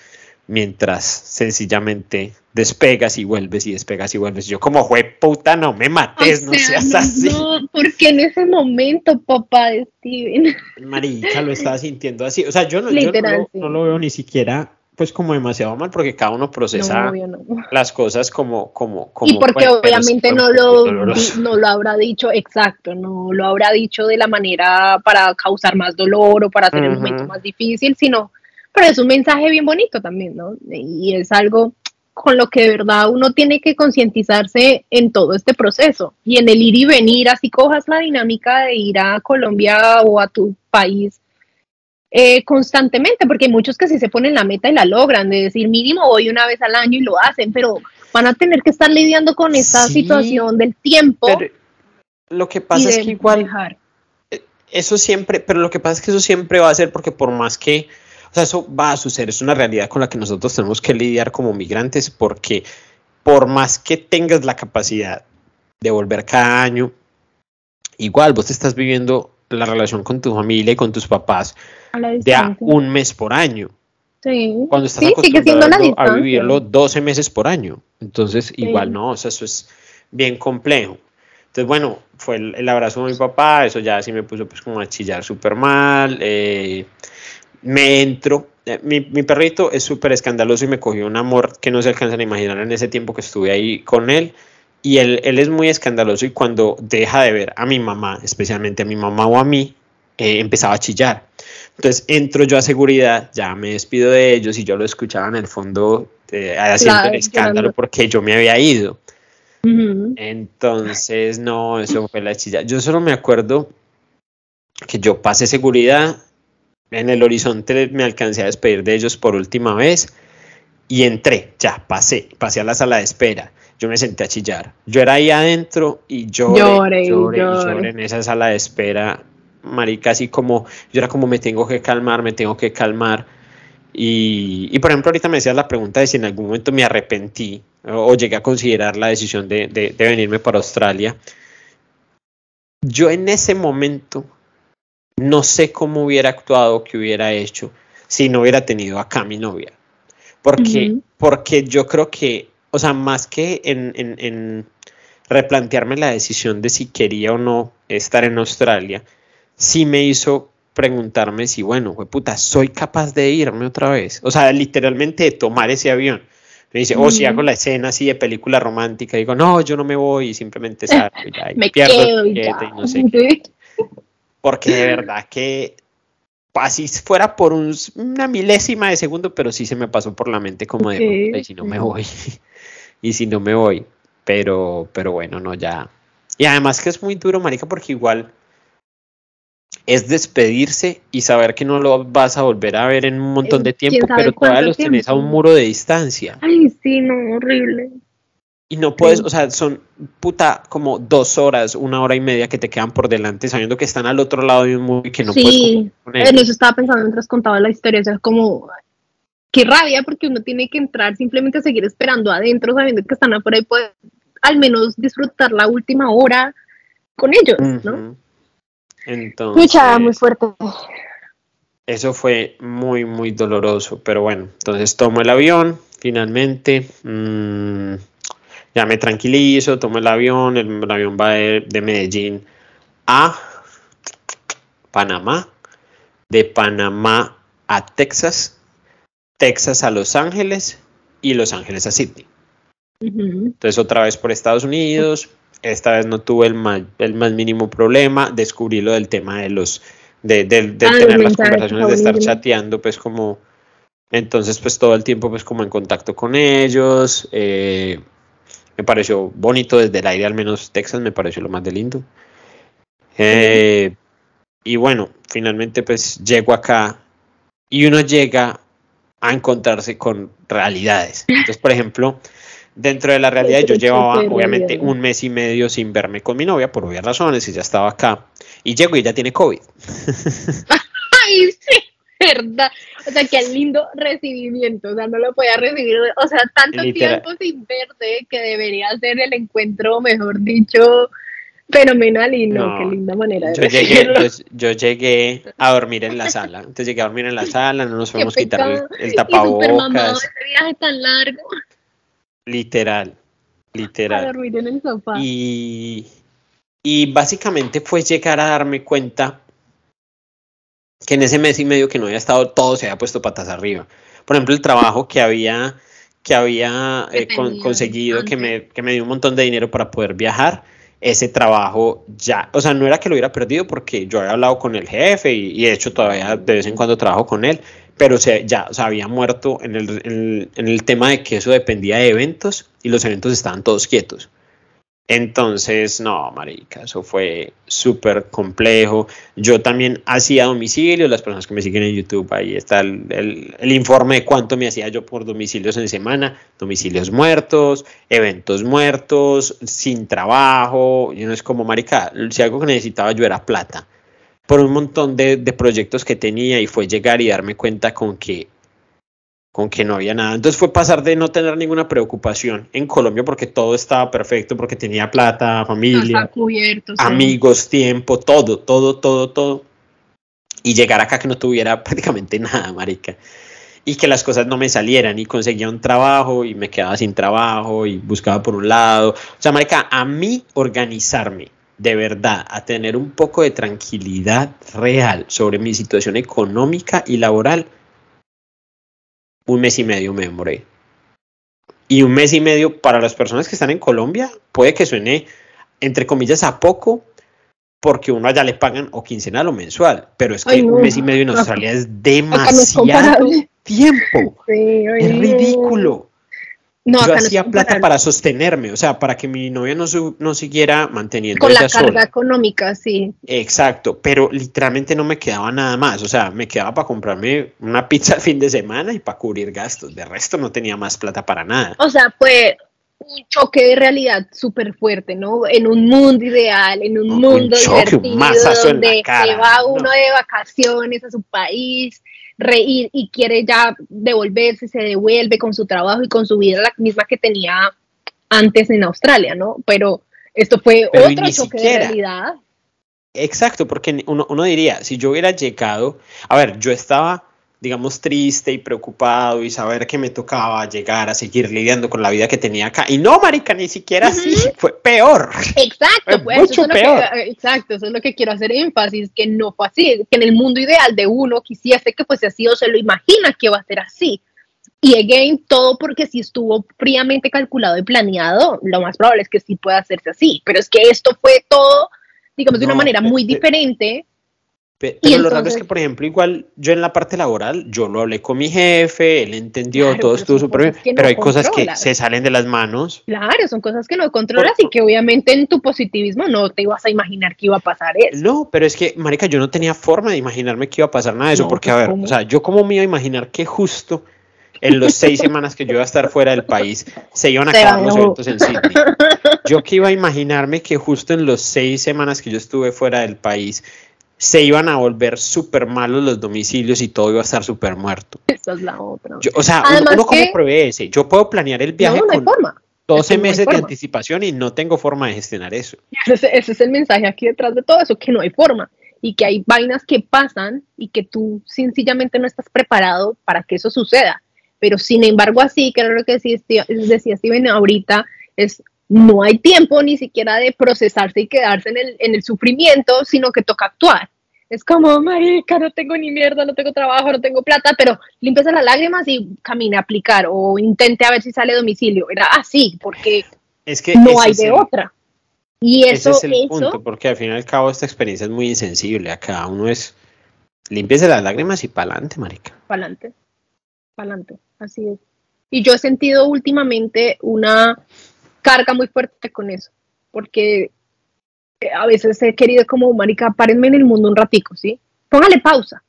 mientras sencillamente despegas y vuelves y despegas y vuelves. Yo como jue puta, no me mates, O no sea, seas así. No, porque en ese momento, papá de Steven. Marica, lo estaba sintiendo así. O sea, yo no, yo sí. no lo veo ni siquiera pues como demasiado mal porque cada uno procesa No, obvio no. las cosas como como como Y porque bueno, obviamente no lo, no lo habrá dicho exacto, no lo habrá dicho de la manera para causar más dolor o para hacer el momento más difícil, sino, pero es un mensaje bien bonito también, ¿no? Y es algo con lo que de verdad uno tiene que concientizarse en todo este proceso y en el ir y venir, así cojas la dinámica de ir a Colombia o a tu país eh, constantemente, porque hay muchos que sí se ponen la meta y la logran, de decir mínimo voy una vez al año y lo hacen, pero van a tener que estar lidiando con esta Sí, situación del tiempo Pero lo que pasa es que igual dejar. eso siempre, pero lo que pasa es que eso siempre va a ser porque por más que, o sea, eso va a suceder, es una realidad con la que nosotros tenemos que lidiar como migrantes porque por más que tengas la capacidad de volver cada año, igual vos te estás viviendo la relación con tu familia y con tus papás de a un mes por año, Sí. cuando estás Sí, sigue acostumbrado a vivirlo 12 meses por año. Entonces, igual no, o sea, eso es bien complejo. Entonces, bueno, fue el, el abrazo de mi papá, eso ya sí me puso pues como a chillar súper mal. eh, me entro. eh, mi, mi perrito es súper escandaloso y me cogió un amor que no se alcanzan a imaginar en ese tiempo que estuve ahí con él. Y él, él es muy escandaloso y cuando deja de ver a mi mamá, especialmente a mi mamá o a mí, eh, empezaba a chillar. Entonces entro yo a seguridad, ya me despido de ellos y yo lo escuchaba en el fondo eh, haciendo Claro, el escándalo porque yo me había ido. Entonces, no, eso fue la chilla. Yo solo me acuerdo que yo pasé seguridad, en el horizonte me alcancé a despedir de ellos por última vez y entré, ya, pasé, pasé a la sala de espera. Yo me senté a chillar. Yo era ahí adentro y lloré, Llore y lloré, y lloré en esa sala de espera marica, así como, yo era como me tengo que calmar, me tengo que calmar. Y, y por ejemplo, ahorita me decías la pregunta de si en algún momento me arrepentí o, o llegué a considerar la decisión de, de, de venirme para Australia. Yo en ese momento no sé cómo hubiera actuado, qué hubiera hecho si no hubiera tenido acá mi novia. Porque, Ujú. porque yo creo que, o sea, más que en, en- en replantearme la decisión de si quería o no estar en Australia, sí me hizo preguntarme si, bueno, puta, soy capaz de irme otra vez. O sea, literalmente de tomar ese avión. Me dice, o si hago la escena así de película romántica, digo, no, yo no me voy y simplemente salgo y ya, y Me pierdo quedo y tiquete ya. y no sé qué. Porque de verdad que así fuera por un- una milésima de segundo, pero sí se me pasó por la mente como de, Ok, "Puta, y si no me voy, y si no me voy, pero, pero bueno, no, ya. Y además que es muy duro, marica, porque igual es despedirse y saber que no lo vas a volver a ver en un montón de Eh, tiempo, pero todavía los tenés a un tiempo. muro de distancia. Ay, sí, no, horrible. Y no puedes, Sí. o sea, son puta como dos horas, una hora y media que te quedan por delante, sabiendo que están al otro lado de un muro y que no puedes sí, convivir con en eso estaba pensando mientras contaba la historia, o sea, como, qué rabia, porque uno tiene que entrar simplemente a seguir esperando adentro, sabiendo que están afuera y poder al menos disfrutar la última hora con ellos, ¿no? Ujú. Entonces, Escucha, muy fuerte. eso fue muy, muy doloroso, pero bueno, entonces tomo el avión, finalmente, mm, ya me tranquilizo, tomo el avión, el, el avión va de, de Medellín a Panamá, de Panamá a Texas, Texas a Los Ángeles y Los Ángeles a Sydney. Entonces otra vez por Estados Unidos, esta vez no tuve el más, el más mínimo problema, descubrí lo del tema de los, de, de- de Ah, tener las conversaciones, de estar chateando, pues como, entonces pues todo el tiempo pues como en contacto con ellos, eh, me pareció bonito desde el aire, al menos Texas me pareció lo más de lindo. Eh, y bueno, finalmente pues llego acá y uno llega a encontrarse con realidades. Entonces, por ejemplo, dentro de la realidad yo llevaba obviamente un mes y medio sin verme con mi novia por obvias razones y ya estaba acá. Y llego y ella tiene COVID. Ay, sí, verdad. O sea, qué lindo recibimiento. O sea, no lo podía recibir. O sea, tanto Literal. tiempo sin verte que debería ser el encuentro, mejor dicho, fenomenal. Y no, No, qué linda manera de Yo llegué, yo, yo llegué a dormir en la sala. Entonces llegué a dormir en la sala, no nos a quitar el, el tapabocas. viaje tan largo Literal, a literal. dormir en el sofá. Y, y básicamente fue llegar a darme cuenta que en ese mes y medio que no había estado, todo se había puesto patas arriba. Por ejemplo, el trabajo que había, que había eh, con- conseguido, que me, que me dio un montón de dinero para poder viajar, ese trabajo ya, o sea, no era que lo hubiera perdido porque yo había hablado con el jefe y, y de hecho todavía de vez en cuando trabajo con él, pero se, ya o sea, había muerto en el- en el tema de que eso dependía de eventos y los eventos estaban todos quietos. Entonces, no, marica, eso fue súper complejo. Yo también hacía domicilio, las personas que me siguen en YouTube, ahí está el, informe de cuánto me hacía yo por domicilios en semana, domicilios muertos, eventos muertos, sin trabajo, y uno es como, marica, si algo que necesitaba yo era plata, por un montón de proyectos que tenía y fue llegar y darme cuenta con que con que no había nada. Entonces fue pasar de no tener ninguna preocupación en Colombia porque todo estaba perfecto, porque tenía plata, familia, cubierto. sí. amigos, tiempo, todo, todo, todo, todo. Y llegar acá que no tuviera prácticamente nada, marica. Y que las cosas no me salieran y conseguía un trabajo y me quedaba sin trabajo y buscaba por un lado. O sea, marica, a mí organizarme de verdad, a tener un poco de tranquilidad real sobre mi situación económica y laboral, un mes y medio me demoré. Y un mes y medio para las personas que están en Colombia puede que suene, entre comillas, a poco, porque uno allá le pagan o quincenal o mensual, pero es que Ay, no. un mes y medio en Australia es Acá no es demasiado tiempo. Sí, Es ridículo. No, Yo no hacía plata para sostenerme, o sea, para que mi novia no, no siguiera manteniendo Con la carga sola. económica, sí. Exacto, pero literalmente no me quedaba nada más, o sea, me quedaba para comprarme una pizza el fin de semana y para cubrir gastos, de resto no tenía más plata para nada. O sea, fue un choque de realidad súper fuerte, ¿no? En un mundo ideal, en un, mundo divertido, donde se va uno de vacaciones a su país, reír y quiere ya devolverse, se devuelve con su trabajo y con su vida la misma que tenía antes en Australia, ¿no? Pero esto fue otro choque de realidad. Exacto, porque uno, uno diría, si yo hubiera llegado, a ver, yo estaba digamos, triste y preocupado y saber que me tocaba llegar a seguir lidiando con la vida que tenía acá. Y no, marica, ni siquiera así, fue peor. Exacto, pues, mucho peor. exacto, eso es lo que quiero hacer énfasis, que no fue así, que en el mundo ideal de uno quisiese que fuese así o se lo imagina que va a ser así. Y again, todo porque si estuvo fríamente calculado y planeado, lo más probable es que sí pueda hacerse así. Pero es que esto fue todo, digamos, de una manera muy diferente pero lo raro es que, por ejemplo, igual yo en la parte laboral, yo lo hablé con mi jefe, él entendió, todo estuvo súper bien, pero hay cosas que se salen de las manos. Claro, son cosas que no controlas y que obviamente en tu positivismo no te ibas a imaginar que iba a pasar eso. No, pero es que, marica, yo no tenía forma de imaginarme que iba a pasar nada de eso, porque, a pues, ver, o sea, yo como me iba a imaginar que justo en las seis semanas que yo iba a estar fuera del país, se iban a acabar los eventos en Sydney. Yo que iba a imaginarme que justo en las seis semanas que yo estuve fuera del país, se iban a volver súper malos los domicilios y todo iba a estar súper muerto. Esa es la otra. o sea, uno, como prevé ese, yo puedo planear el viaje con 12 meses de anticipación y no tengo forma de gestionar eso. Ese, ese, es el mensaje aquí detrás de todo eso, que no hay forma y que hay vainas que pasan y que tú sencillamente no estás preparado para que eso suceda. Pero sin embargo, así, que era lo que decía, decía Steven ahorita, es no hay tiempo ni siquiera de procesarse y quedarse en el, en el sufrimiento, sino que toca actuar. Es como, marica, no tengo ni mierda, no tengo trabajo, no tengo plata, pero limpieza las lágrimas y camine a aplicar o intente a ver si sale domicilio. Era así, porque es que no hay de otra. Y eso, ese es el punto, porque al fin y al cabo esta experiencia es muy insensible. A cada uno es limpieza las lágrimas y pa'lante, marica. Pa'lante, pa'lante, así es. Y yo he sentido últimamente una carga muy fuerte con eso, porque a veces he querido como, marica, párenme en el mundo un ratico, ¿sí? Póngale pausa.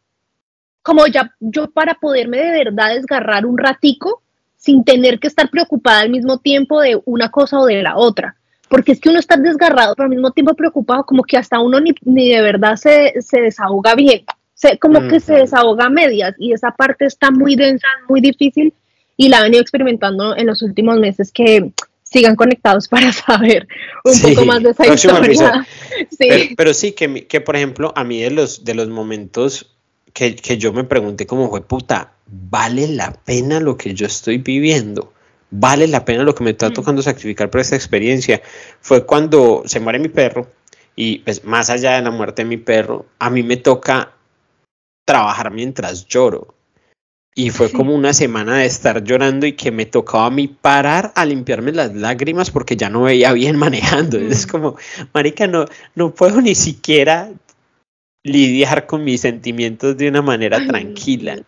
Como ya yo para poderme de verdad desgarrar un ratico sin tener que estar preocupada al mismo tiempo de una cosa o de la otra. Porque es que uno está desgarrado, pero al mismo tiempo preocupado, como que hasta uno ni, ni de verdad se, se desahoga bien. Se, como que se desahoga a medias y esa parte está muy densa, muy difícil y la he venido experimentando en los últimos meses que sigan conectados para saber un poco más de esa historia. Sí. Pero, sí, que, que, por ejemplo, a mí de los, de los momentos que, que yo me pregunté como fue, puta, ¿vale la pena lo que yo estoy viviendo? ¿Vale la pena lo que me está mm. tocando sacrificar por esta experiencia? Fue cuando se muere mi perro y pues más allá de la muerte de mi perro, a mí me toca trabajar mientras lloro. Y fue como una semana de estar llorando y que me tocaba a mí parar a limpiarme las lágrimas porque ya no veía bien manejando. Es como, marica, no, no puedo ni siquiera lidiar con mis sentimientos de una manera tranquila.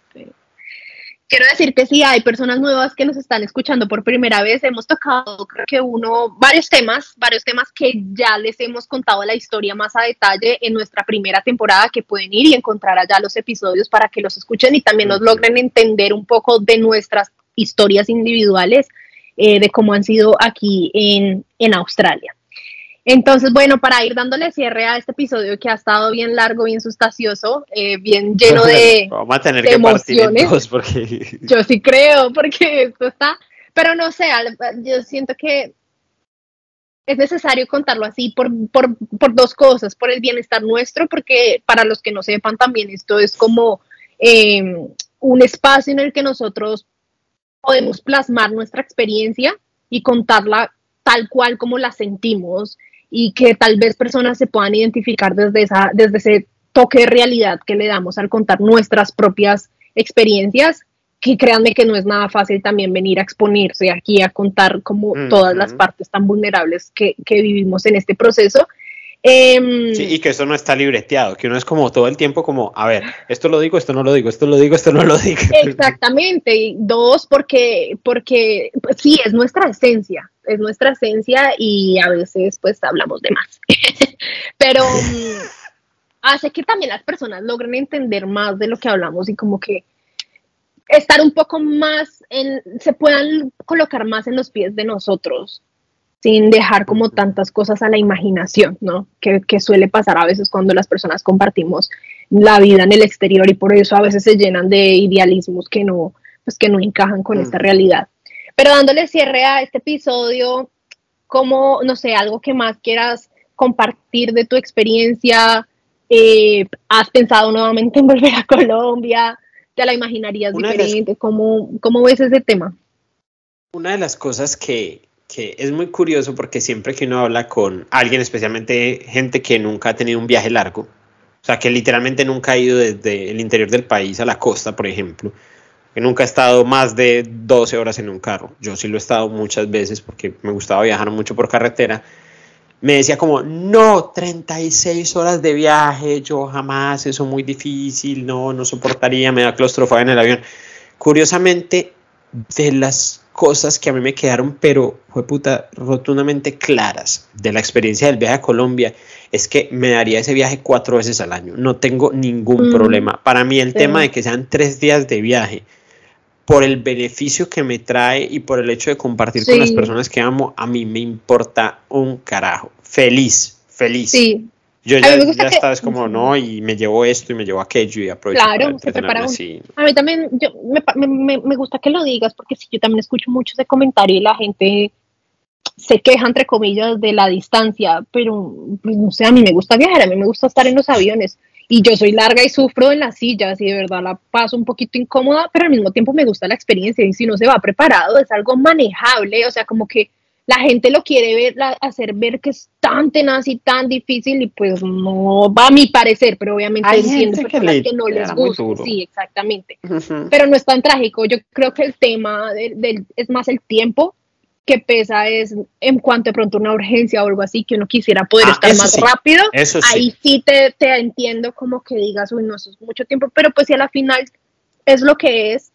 Quiero decir que sí, hay personas nuevas que nos están escuchando por primera vez. Hemos tocado, creo que uno, varios temas, varios temas que ya les hemos contado la historia más a detalle en nuestra primera temporada, que pueden ir y encontrar allá los episodios para que los escuchen y también nos logren entender un poco de nuestras historias individuales, eh, de cómo han sido aquí en, en Australia. Entonces, bueno, para ir dándole cierre a este episodio que ha estado bien largo, bien sustancioso, eh, bien lleno de, Vamos a tener que emociones. porque... Yo sí creo, porque esto está, pero no sé, yo siento que es necesario contarlo así por, por, por, dos cosas, por el bienestar nuestro, porque para los que no sepan también esto es como em, un espacio en el que nosotros podemos plasmar nuestra experiencia y contarla tal cual como la sentimos y que tal vez personas se puedan identificar desde, esa, desde ese toque de realidad que le damos al contar nuestras propias experiencias, que créanme que no es nada fácil también venir a exponerse aquí a contar como todas las partes tan vulnerables que, que vivimos en este proceso Em, sí, y que eso no está libreteado, que uno es como todo el tiempo como, a ver, esto lo digo, esto no lo digo, esto lo digo, esto no lo digo. Exactamente, y dos, porque, porque pues, sí, es nuestra esencia, es nuestra esencia y a veces pues hablamos de más, pero mm, hace que también las personas logren entender más de lo que hablamos y como que estar un poco más en, se puedan colocar más en los pies de nosotros, sin dejar como tantas cosas a la imaginación, ¿no? Que, que, suele pasar a veces cuando las personas compartimos la vida en el exterior y por eso a veces se llenan de idealismos que no, pues que no encajan con esta realidad. Pero dándole cierre a este episodio, como, no sé, algo que más quieras compartir de tu experiencia, eh, ¿has pensado nuevamente en volver a Colombia? ¿Te la imaginarías diferente? ¿Cómo, ¿Cómo, ves ese tema? Una de las cosas que, que es muy curioso porque siempre que uno habla con alguien, especialmente gente que nunca ha tenido un viaje largo, o sea, que literalmente nunca ha ido desde el interior del país a la costa, por ejemplo, que nunca ha estado más de 12 horas en un carro. Yo sí lo he estado muchas veces porque me gustaba viajar mucho por carretera me decía como, no, 36 horas de viaje, yo jamás, eso muy difícil, no, no soportaría, me da claustrofobia en el avión. Curiosamente, de las cosas que a mí me quedaron, pero fue puta, rotundamente claras de la experiencia del viaje a Colombia, es que me daría ese viaje cuatro veces al año, no tengo ningún mm. problema. Para mí el tema de que sean tres días de viaje, por el beneficio que me trae y por el hecho de compartir con las personas que amo, a mí me importa un carajo. Feliz, feliz. Sí. Yo ya, ya estaba, es como, no, y me llevo esto y me llevo aquello y aprovecho claro, se prepara A mí también yo, me, me, me, gusta que lo digas porque si yo también escucho mucho ese comentario y la gente se queja, entre comillas, de la distancia, pero pues, no sé, a mí me gusta viajar, a mí me gusta estar en los aviones y yo soy larga y sufro en las sillas y de verdad la paso un poquito incómoda, pero al mismo tiempo me gusta la experiencia y si no se va preparado es algo manejable, o sea, como que la gente lo quiere ver, hacer ver que es tan tenaz y tan difícil y pues no va a mi parecer, pero obviamente hay gente que, no les gusta, sí, exactamente, pero no es tan trágico, yo creo que el tema del, es más el tiempo que pesa es en cuanto de pronto una urgencia o algo así, que uno quisiera poder ah, estar más rápido, ahí sí te, te, entiendo como que digas, uy, no, eso es mucho tiempo, pero pues si a la final es lo que es,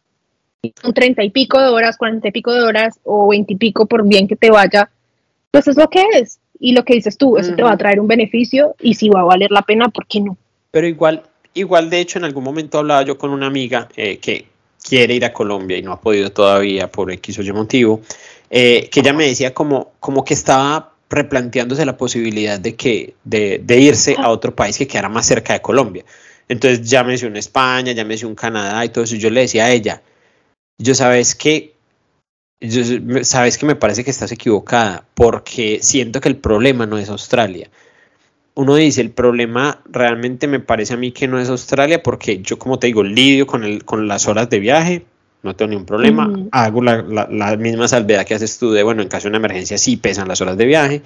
son treinta y pico de horas, cuarenta y pico de horas o veinte y pico por bien que te vaya, pues es lo que es. Y lo que dices tú, eso te va a traer un beneficio y si va a valer la pena, ¿por qué no? Pero igual, igual de hecho en algún momento hablaba yo con una amiga eh, que quiere ir a Colombia y no ha podido todavía por X o Y motivo, eh, que ella me decía como, como que estaba replanteándose la posibilidad de, que, de, de, irse a otro país que quedara más cerca de Colombia. Entonces ya me un España, ya me un Canadá y todo eso. Yo le decía a ella, yo sabes que, yo, sabes que me parece que estás equivocada porque siento que el problema no es Australia. Uno dice, el problema realmente me parece a mí que no es Australia porque yo, como te digo, lidio con, el, con las horas de viaje, no tengo ningún problema. Hago la, la, misma salvedad que haces tú de, bueno, en caso de una emergencia sí pesan las horas de viaje.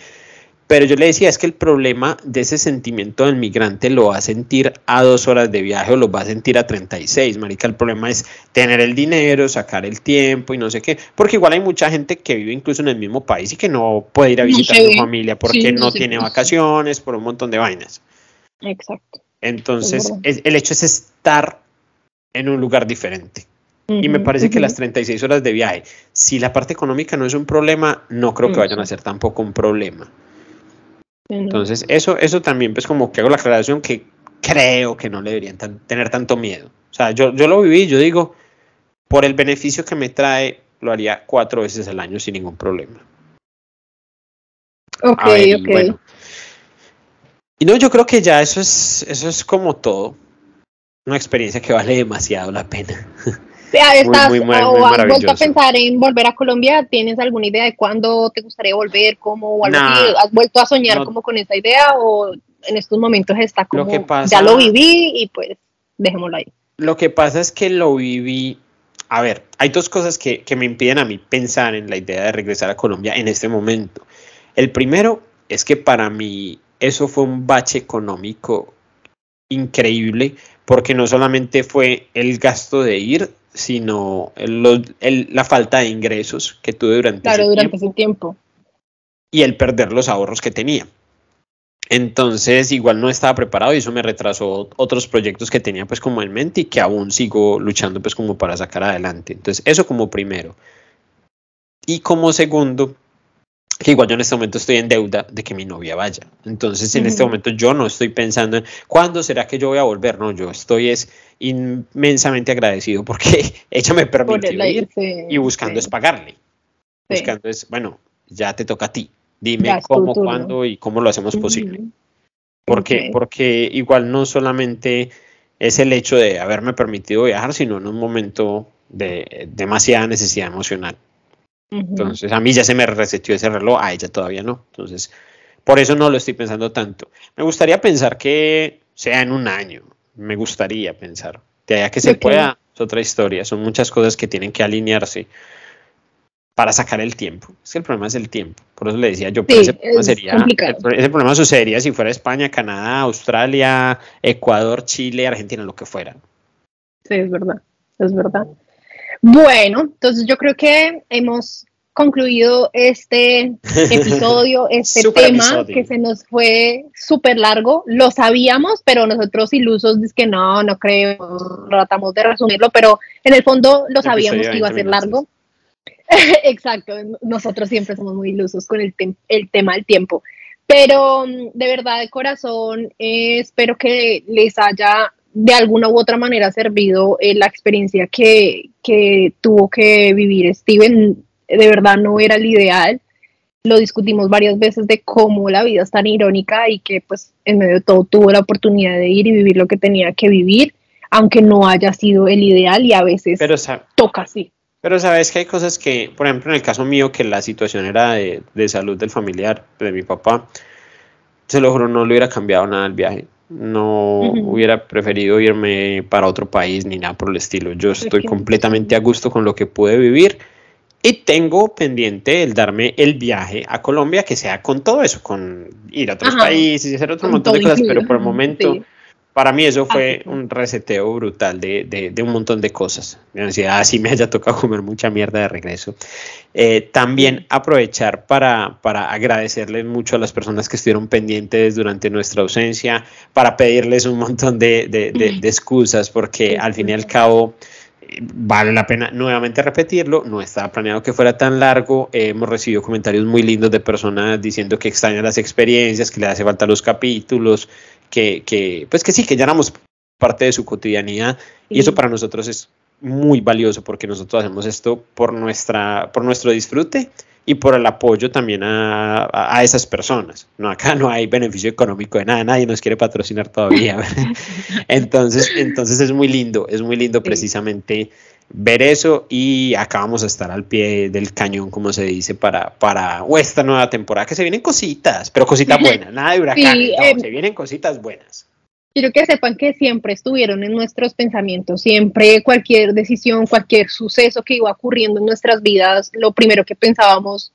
Pero yo le decía, es que el problema de ese sentimiento del migrante lo va a sentir a dos horas de viaje o lo va a sentir a 36, marica. El problema es tener el dinero, sacar el tiempo y no sé qué. Porque igual hay mucha gente que vive incluso en el mismo país y que no puede ir a visitar a su familia porque no, tiene vacaciones, por un montón de vainas. Exacto. Entonces, el hecho es estar en un lugar diferente y me parece que las 36 horas de viaje, si la parte económica no es un problema, no creo que vayan a ser tampoco un problema. Entonces, eso, eso también, pues como que hago la aclaración que creo que no le deberían tener tanto miedo. O sea, yo, yo lo viví, yo digo, por el beneficio que me trae, lo haría cuatro veces al año sin ningún problema. Ok, ok. y no, yo creo que ya eso es, eso es como todo. Una experiencia que vale demasiado la pena. estás, o has vuelto a pensar en volver a Colombia, ¿tienes alguna idea de cuándo te gustaría volver? ¿Cómo, o ¿Has vuelto a soñar como con esa idea o en estos momentos está como, ya lo viví y pues dejémoslo ahí? Lo que pasa es que lo viví, a ver, hay dos cosas que, que me impiden a mí pensar en la idea de regresar a Colombia en este momento. El primero es que para mí eso fue un bache económico increíble porque no solamente fue el gasto de ir, sino el, la falta de ingresos que tuve durante, claro, durante ese tiempo. Y el perder los ahorros que tenía. Entonces, igual no estaba preparado y eso me retrasó otros proyectos que tenía pues como en mente y que aún sigo luchando pues como para sacar adelante. Entonces, eso como primero. Y como segundo, que igual yo en este momento estoy en deuda de que mi novia vaya. Entonces, en este momento yo no estoy pensando en cuándo será que yo voy a volver, no, yo estoy es inmensamente agradecido porque ella me permitió ir y buscando es pagarle. Buscando es, bueno, ya te toca a ti. Dime cómo, cuándo y cómo lo hacemos posible. Porque, porque igual no solamente es el hecho de haberme permitido viajar, sino en un momento de demasiada necesidad emocional. Entonces, a mí ya se me resetió ese reloj, a ella todavía no. Entonces, por eso no lo estoy pensando tanto. Me gustaría pensar que sea en un año. Me gustaría pensar. De allá que se pueda, es otra historia. Son muchas cosas que tienen que alinearse para sacar el tiempo. Es que el problema es el tiempo. Por eso le decía yo, ese problema sería, ese problema sucedería si fuera España, Canadá, Australia, Ecuador, Chile, Argentina, lo que fuera. Sí, es verdad, es verdad. Bueno, entonces yo creo que hemos concluido este episodio, este tema que se nos fue súper largo. Lo sabíamos, pero nosotros ilusos es que no, no creo, tratamos de resumirlo, pero en el fondo lo sabíamos que iba a ser largo. Exacto, nosotros siempre somos muy ilusos con el, el tema del tiempo. Pero mm, de verdad, de corazón, eh, espero que les haya de alguna u otra manera servido eh, la experiencia que, tuvo que vivir Steven. De verdad no era el ideal. Lo discutimos varias veces de cómo la vida es tan irónica y que pues en medio de todo tuvo la oportunidad de ir y vivir lo que tenía que vivir, aunque no haya sido el ideal y a veces toca así. Pero sabes que hay cosas que, por ejemplo, en el caso mío, que la situación era de, de salud del familiar, de mi papá, se lo juro, no le hubiera cambiado nada el viaje no hubiera preferido irme para otro país ni nada por el estilo. Yo estoy completamente a gusto con lo que pude vivir y tengo pendiente el darme el viaje a Colombia que sea con todo eso, con ir a otros países y hacer otro montón de cosas, pero por el momento para mí eso fue un reseteo brutal de, de, un montón de cosas. Me decía, así me haya tocado comer mucha mierda de regreso. Eh, también aprovechar para, para agradecerles mucho a las personas que estuvieron pendientes durante nuestra ausencia, para pedirles un montón de, de excusas, porque al fin y al cabo vale la pena nuevamente repetirlo, no estaba planeado que fuera tan largo, hemos recibido comentarios muy lindos de personas diciendo que extrañan las experiencias, que le hace falta los capítulos, que, pues que sí, que ya éramos parte de su cotidianidad y eso para nosotros es muy valioso porque nosotros hacemos esto por, nuestra, por nuestro disfrute y por el apoyo también a, a, esas personas. No, acá no hay beneficio económico de nada, nadie nos quiere patrocinar todavía. entonces, entonces es muy lindo, es muy lindo precisamente ver eso y acá vamos a estar al pie del cañón, como se dice, para, para esta nueva temporada, que se vienen cositas, pero cositas buenas, nada de huracán, em, se vienen cositas buenas. Quiero que sepan que siempre estuvieron en nuestros pensamientos, siempre cualquier decisión, cualquier suceso que iba ocurriendo en nuestras vidas, lo primero que pensábamos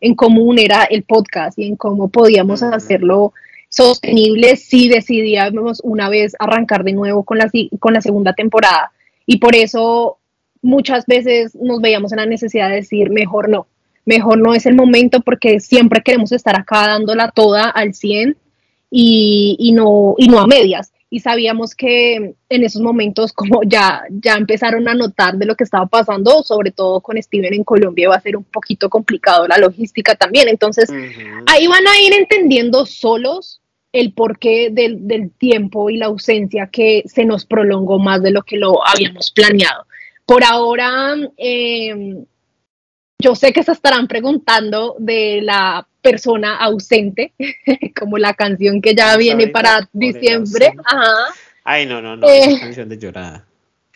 en común era el podcast y en cómo podíamos hacerlo sostenible si decidíamos una vez arrancar de nuevo con la, con la segunda temporada. Y por eso muchas veces nos veíamos en la necesidad de decir, mejor no, mejor no es el momento porque siempre queremos estar acá dándola toda al 100 y, no, y no a medias. Y sabíamos que en esos momentos, como ya, ya empezaron a notar de lo que estaba pasando, sobre todo con Steven en Colombia, iba a ser un poquito complicado la logística también. Entonces, ahí van a ir entendiendo solos el porqué del, del, tiempo y la ausencia que se nos prolongó más de lo que lo habíamos planeado. Por ahora, em, yo sé que se estarán preguntando de la persona ausente, como la canción que ya viene para diciembre. Ajá. Ay, no, no, no, es eh, canción de llorada.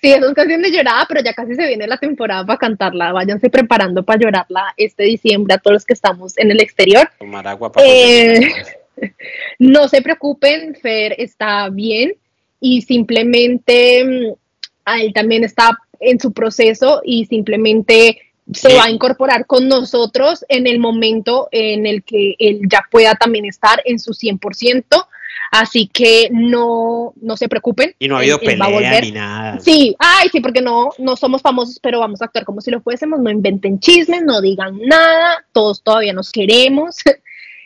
Sí, es una canción de llorada, pero ya casi se viene la temporada para cantarla. Váyanse preparando para llorarla este diciembre a todos los que estamos en el exterior. Tomar agua para eh, No se preocupen, Fer está bien y simplemente mm, a él también está en su proceso y simplemente se va a incorporar con nosotros en el momento en el que él ya pueda también estar en su 100%. Así que no, no se preocupen. Y no ha habido pelea ni nada. Sí, ay, sí, porque no, no somos famosos, pero vamos a actuar como si lo fuésemos. No inventen chismes, no digan nada. Todos todavía nos queremos.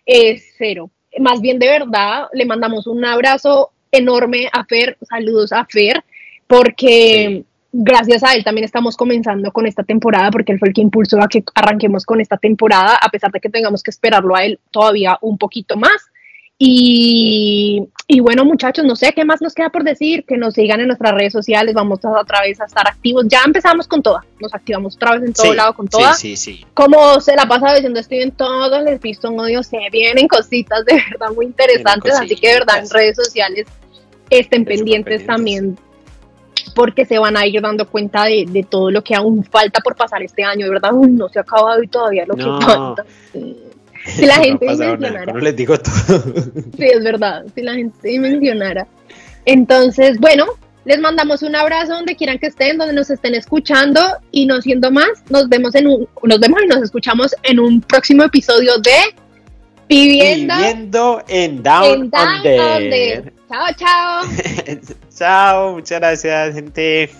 Es cero. Más bien, de verdad, le mandamos un abrazo enorme a Fer. Saludos a Fer, porque gracias a él también estamos comenzando con esta temporada porque él fue el que impulsó a que arranquemos con esta temporada, a pesar de que tengamos que esperarlo a él todavía un poquito más. Y, y, bueno, muchachos, no sé qué más nos queda por decir, que nos sigan en nuestras redes sociales, vamos a otra vez a estar activos. Ya empezamos con toda, nos activamos otra vez en todo lado con toda. Sí, sí, sí. Como se la pasa diciendo, estoy en todos les visto odio, se vienen cositas de verdad muy interesantes, así que de verdad en redes sociales estén pendientes, también porque se van a ir dando cuenta de, de, todo lo que aún falta por pasar este año, de verdad, no se ha acabado y todavía lo que falta. Si la gente no mencionara. no les digo todo. Sí, es verdad, si la gente mencionara. Entonces, bueno, les mandamos un abrazo donde quieran que estén, donde nos estén escuchando y no siendo más, nos vemos en un, nos vemos y nos escuchamos en un próximo episodio de Viviendo, Viviendo en Down, Under. Chao, chao. chao, muchas gracias, gente.